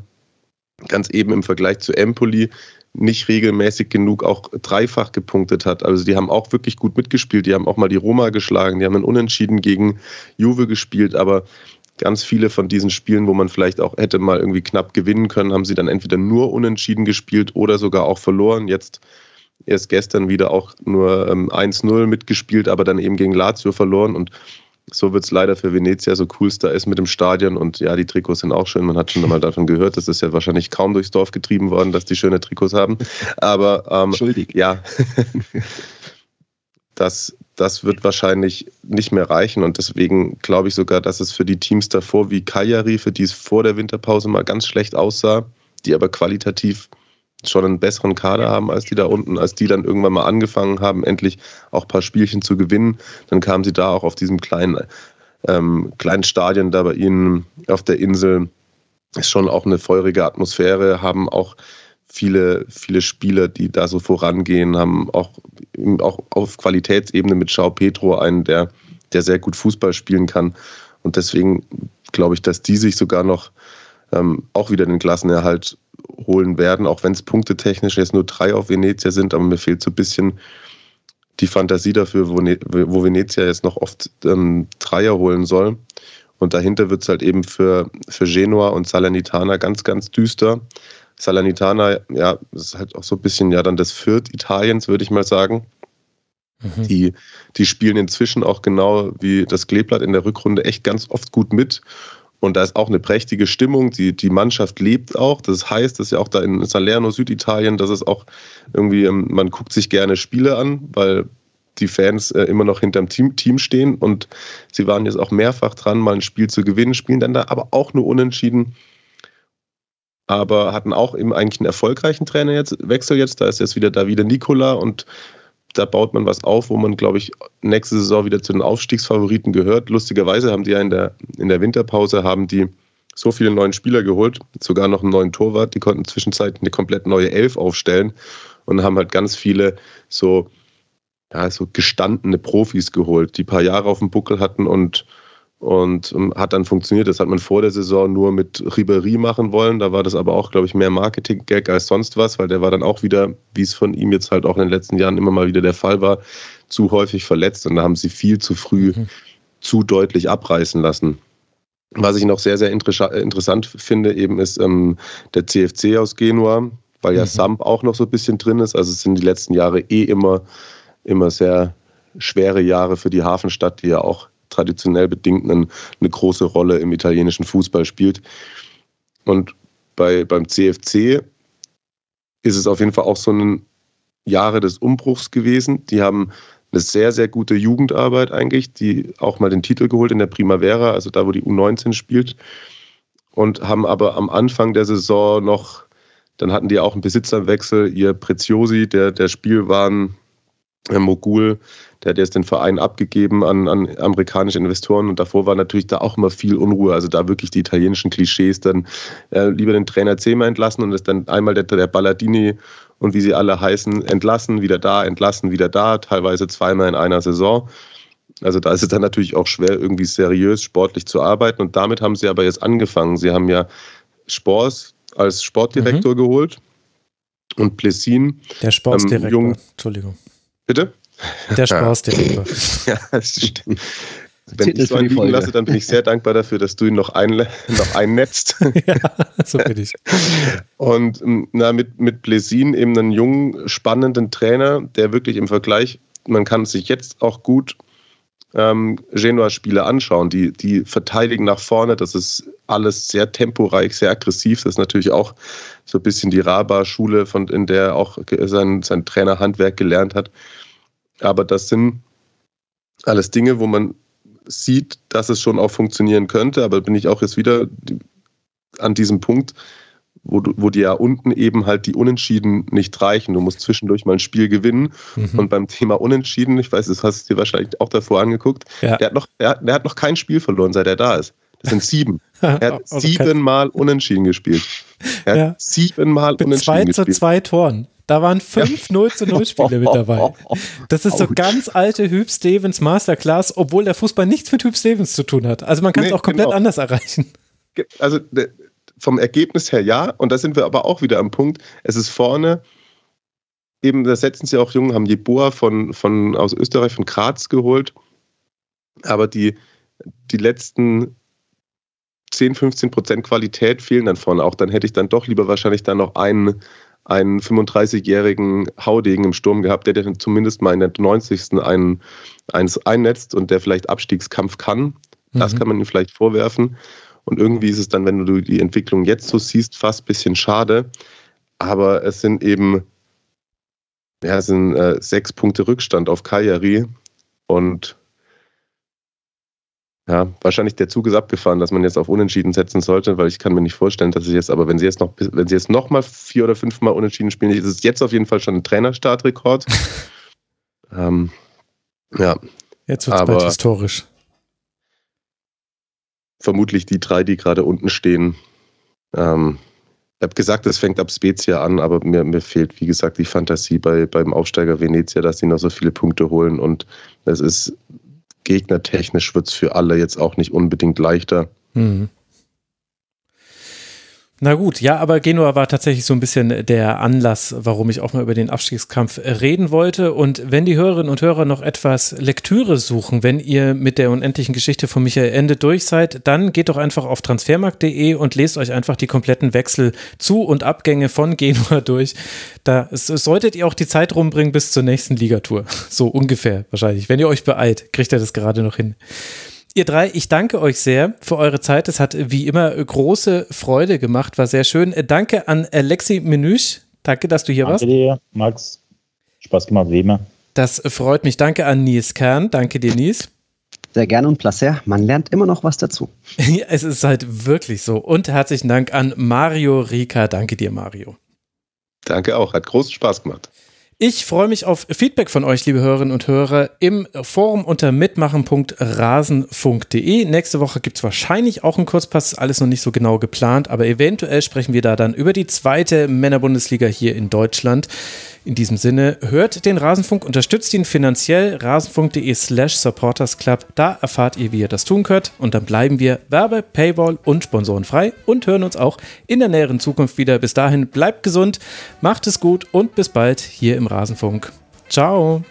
ganz eben im Vergleich zu Empoli nicht regelmäßig genug auch dreifach gepunktet hat. Also die haben auch wirklich gut mitgespielt. Die haben auch mal die Roma geschlagen. Die haben einen Unentschieden gegen Juve gespielt. Aber ganz viele von diesen Spielen, wo man vielleicht auch hätte mal irgendwie knapp gewinnen können, haben sie dann entweder nur unentschieden gespielt oder sogar auch verloren. Jetzt erst gestern wieder auch nur ähm, 1-0 mitgespielt, aber dann eben gegen Lazio verloren. Und so wird es leider für Venezia, so cool es da ist mit dem Stadion. Und ja, die Trikots sind auch schön. Man hat schon mal davon gehört. Das ist ja wahrscheinlich kaum durchs Dorf getrieben worden, dass die schöne Trikots haben. Aber ähm, Entschuldig. ja, das, das wird wahrscheinlich nicht mehr reichen. Und deswegen glaube ich sogar, dass es für die Teams davor wie Kajari, für die es vor der Winterpause mal ganz schlecht aussah, die aber qualitativ schon einen besseren Kader haben als die da unten, als die dann irgendwann mal angefangen haben, endlich auch ein paar Spielchen zu gewinnen. Dann kamen sie da auch auf diesem kleinen, ähm, kleinen Stadion da bei ihnen auf der Insel. Ist schon auch eine feurige Atmosphäre, haben auch viele, viele Spieler, die da so vorangehen, haben auch, auch auf Qualitätsebene mit Schau Petro einen, der, der sehr gut Fußball spielen kann. Und deswegen glaube ich, dass die sich sogar noch ähm, auch wieder den Klassenerhalt holen werden, auch wenn es punktetechnisch jetzt nur drei auf Venezia sind, aber mir fehlt so ein bisschen die Fantasie dafür, wo, ne wo Venezia jetzt noch oft ähm, Dreier holen soll. Und dahinter wird es halt eben für, für Genua und Salernitana ganz, ganz düster. Salernitana, ja, ist halt auch so ein bisschen ja dann das Viert Italiens, würde ich mal sagen. Mhm. Die, die spielen inzwischen auch genau wie das Kleeblatt in der Rückrunde echt ganz oft gut mit. Und da ist auch eine prächtige Stimmung. Die, die Mannschaft lebt auch. Das heißt, dass ja auch da in Salerno, Süditalien, dass es auch irgendwie, ähm, man guckt sich gerne Spiele an, weil die Fans äh, immer noch hinterm Team, Team stehen. Und sie waren jetzt auch mehrfach dran, mal ein Spiel zu gewinnen, spielen dann da aber auch nur unentschieden aber hatten auch eben eigentlich einen erfolgreichen Trainer jetzt, Wechsel jetzt. Da ist jetzt wieder da wieder Nikola und da baut man was auf, wo man, glaube ich, nächste Saison wieder zu den Aufstiegsfavoriten gehört. Lustigerweise haben die ja in der, in der Winterpause haben die so viele neuen Spieler geholt, sogar noch einen neuen Torwart. Die konnten zwischenzeitlich eine komplett neue Elf aufstellen und haben halt ganz viele so, ja, so gestandene Profis geholt, die ein paar Jahre auf dem Buckel hatten und und ähm, hat dann funktioniert. Das hat man vor der Saison nur mit Ribery machen wollen. Da war das aber auch, glaube ich, mehr Marketing-Gag als sonst was, weil der war dann auch wieder, wie es von ihm jetzt halt auch in den letzten Jahren immer mal wieder der Fall war, zu häufig verletzt. Und da haben sie viel zu früh mhm. zu deutlich abreißen lassen. Was ich noch sehr, sehr interessant finde, eben ist ähm, der CFC aus Genua, weil ja mhm. Samp auch noch so ein bisschen drin ist. Also es sind die letzten Jahre eh immer, immer sehr schwere Jahre für die Hafenstadt, die ja auch traditionell bedingt eine, eine große Rolle im italienischen Fußball spielt. Und bei, beim CFC ist es auf jeden Fall auch so ein Jahre des Umbruchs gewesen. Die haben eine sehr, sehr gute Jugendarbeit eigentlich, die auch mal den Titel geholt in der Primavera, also da, wo die U19 spielt. Und haben aber am Anfang der Saison noch, dann hatten die auch einen Besitzerwechsel, ihr Preziosi, der, der Spielwaren, Mogul, der hat jetzt den Verein abgegeben an, an amerikanische Investoren und davor war natürlich da auch immer viel Unruhe. Also da wirklich die italienischen Klischees dann äh, lieber den Trainer zehnmal entlassen und es dann einmal der, der Balladini und wie sie alle heißen, entlassen, wieder da, entlassen, wieder da, teilweise zweimal in einer Saison. Also da ist es dann natürlich auch schwer, irgendwie seriös sportlich zu arbeiten. Und damit haben sie aber jetzt angefangen. Sie haben ja Spors als Sportdirektor mhm. geholt und Plessin. Der Sportdirektor, ähm, Entschuldigung. Bitte? Der Spaßdirektor. ja, das stimmt. Wenn Titel ich so einen liegen lasse, dann bin ich sehr dankbar dafür, dass du ihn noch, ein, noch einnetzt. ja, so bin ich. Und ähm, na, mit, mit Blesin eben einen jungen, spannenden Trainer, der wirklich im Vergleich, man kann sich jetzt auch gut ähm, Genua-Spiele anschauen. Die, die verteidigen nach vorne, das ist alles sehr temporeich, sehr aggressiv. Das ist natürlich auch so ein bisschen die Raba-Schule, in der er auch sein, sein Trainerhandwerk gelernt hat. Aber das sind alles Dinge, wo man sieht, dass es schon auch funktionieren könnte. Aber bin ich auch jetzt wieder an diesem Punkt, wo, du, wo dir ja unten eben halt die Unentschieden nicht reichen. Du musst zwischendurch mal ein Spiel gewinnen. Mhm. Und beim Thema Unentschieden, ich weiß, das hast du dir wahrscheinlich auch davor angeguckt, ja. der, hat noch, der, der, hat noch kein Spiel verloren, seit er da ist. Das sind sieben. Er hat also siebenmal unentschieden gespielt. Er hat ja. siebenmal unentschieden zwei gespielt. Zwei zu zwei Toren. Da waren fünf 0 zu 0 Spiele mit dabei. Das ist so ganz alte Hüb Stevens Masterclass, obwohl der Fußball nichts mit Hüb Stevens zu tun hat. Also man kann es nee, auch komplett genau. anders erreichen. Also vom Ergebnis her ja, und da sind wir aber auch wieder am Punkt. Es ist vorne, eben, da setzen sie auch Jungen, haben Jeboa von, von, aus Österreich, von Graz geholt. Aber die, die letzten 10, 15 Prozent Qualität fehlen dann vorne auch. Dann hätte ich dann doch lieber wahrscheinlich dann noch einen einen 35-jährigen Haudegen im Sturm gehabt, der, der zumindest mal in der 90. Einen, eins einnetzt und der vielleicht Abstiegskampf kann. Das mhm. kann man ihm vielleicht vorwerfen. Und irgendwie ist es dann, wenn du die Entwicklung jetzt so siehst, fast ein bisschen schade. Aber es sind eben ja, es sind äh, sechs Punkte Rückstand auf Cagliari. Und ja, wahrscheinlich der Zug ist abgefahren, dass man jetzt auf Unentschieden setzen sollte, weil ich kann mir nicht vorstellen, dass sie jetzt, aber wenn sie jetzt noch, wenn sie jetzt noch mal vier oder fünf Mal Unentschieden spielen, ist es jetzt auf jeden Fall schon ein Trainerstartrekord. ähm, ja. Jetzt wird es historisch. Vermutlich die drei, die gerade unten stehen. Ähm, ich habe gesagt, es fängt ab Spezia an, aber mir, mir fehlt, wie gesagt, die Fantasie bei, beim Aufsteiger Venezia, dass sie noch so viele Punkte holen und es ist gegnertechnisch wird es für alle jetzt auch nicht unbedingt leichter. Mhm. Na gut, ja, aber Genua war tatsächlich so ein bisschen der Anlass, warum ich auch mal über den Abstiegskampf reden wollte. Und wenn die Hörerinnen und Hörer noch etwas Lektüre suchen, wenn ihr mit der unendlichen Geschichte von Michael Ende durch seid, dann geht doch einfach auf transfermarkt.de und lest euch einfach die kompletten Wechsel zu und Abgänge von Genua durch. Da solltet ihr auch die Zeit rumbringen bis zur nächsten Ligatour. So ungefähr wahrscheinlich. Wenn ihr euch beeilt, kriegt ihr das gerade noch hin. Ihr drei, ich danke euch sehr für eure Zeit. Es hat wie immer große Freude gemacht, war sehr schön. Danke an Alexi Menüsch. Danke, dass du hier Danke warst. Danke dir, Max. Spaß gemacht, wie immer. Das freut mich. Danke an Nils Kern. Danke dir, Nils. Sehr gerne und Placer. Man lernt immer noch was dazu. ja, es ist halt wirklich so. Und herzlichen Dank an Mario Rika. Danke dir, Mario. Danke auch. Hat großen Spaß gemacht. Ich freue mich auf Feedback von euch, liebe Hörerinnen und Hörer, im Forum unter mitmachen.rasenfunk.de. Nächste Woche gibt es wahrscheinlich auch einen Kurzpass, alles noch nicht so genau geplant, aber eventuell sprechen wir da dann über die zweite Männerbundesliga hier in Deutschland. In diesem Sinne, hört den Rasenfunk, unterstützt ihn finanziell, rasenfunk.de slash supportersclub. Da erfahrt ihr, wie ihr das tun könnt. Und dann bleiben wir Werbe, Paywall und Sponsoren frei und hören uns auch in der näheren Zukunft wieder. Bis dahin, bleibt gesund, macht es gut und bis bald hier im Rasenfunk. Ciao.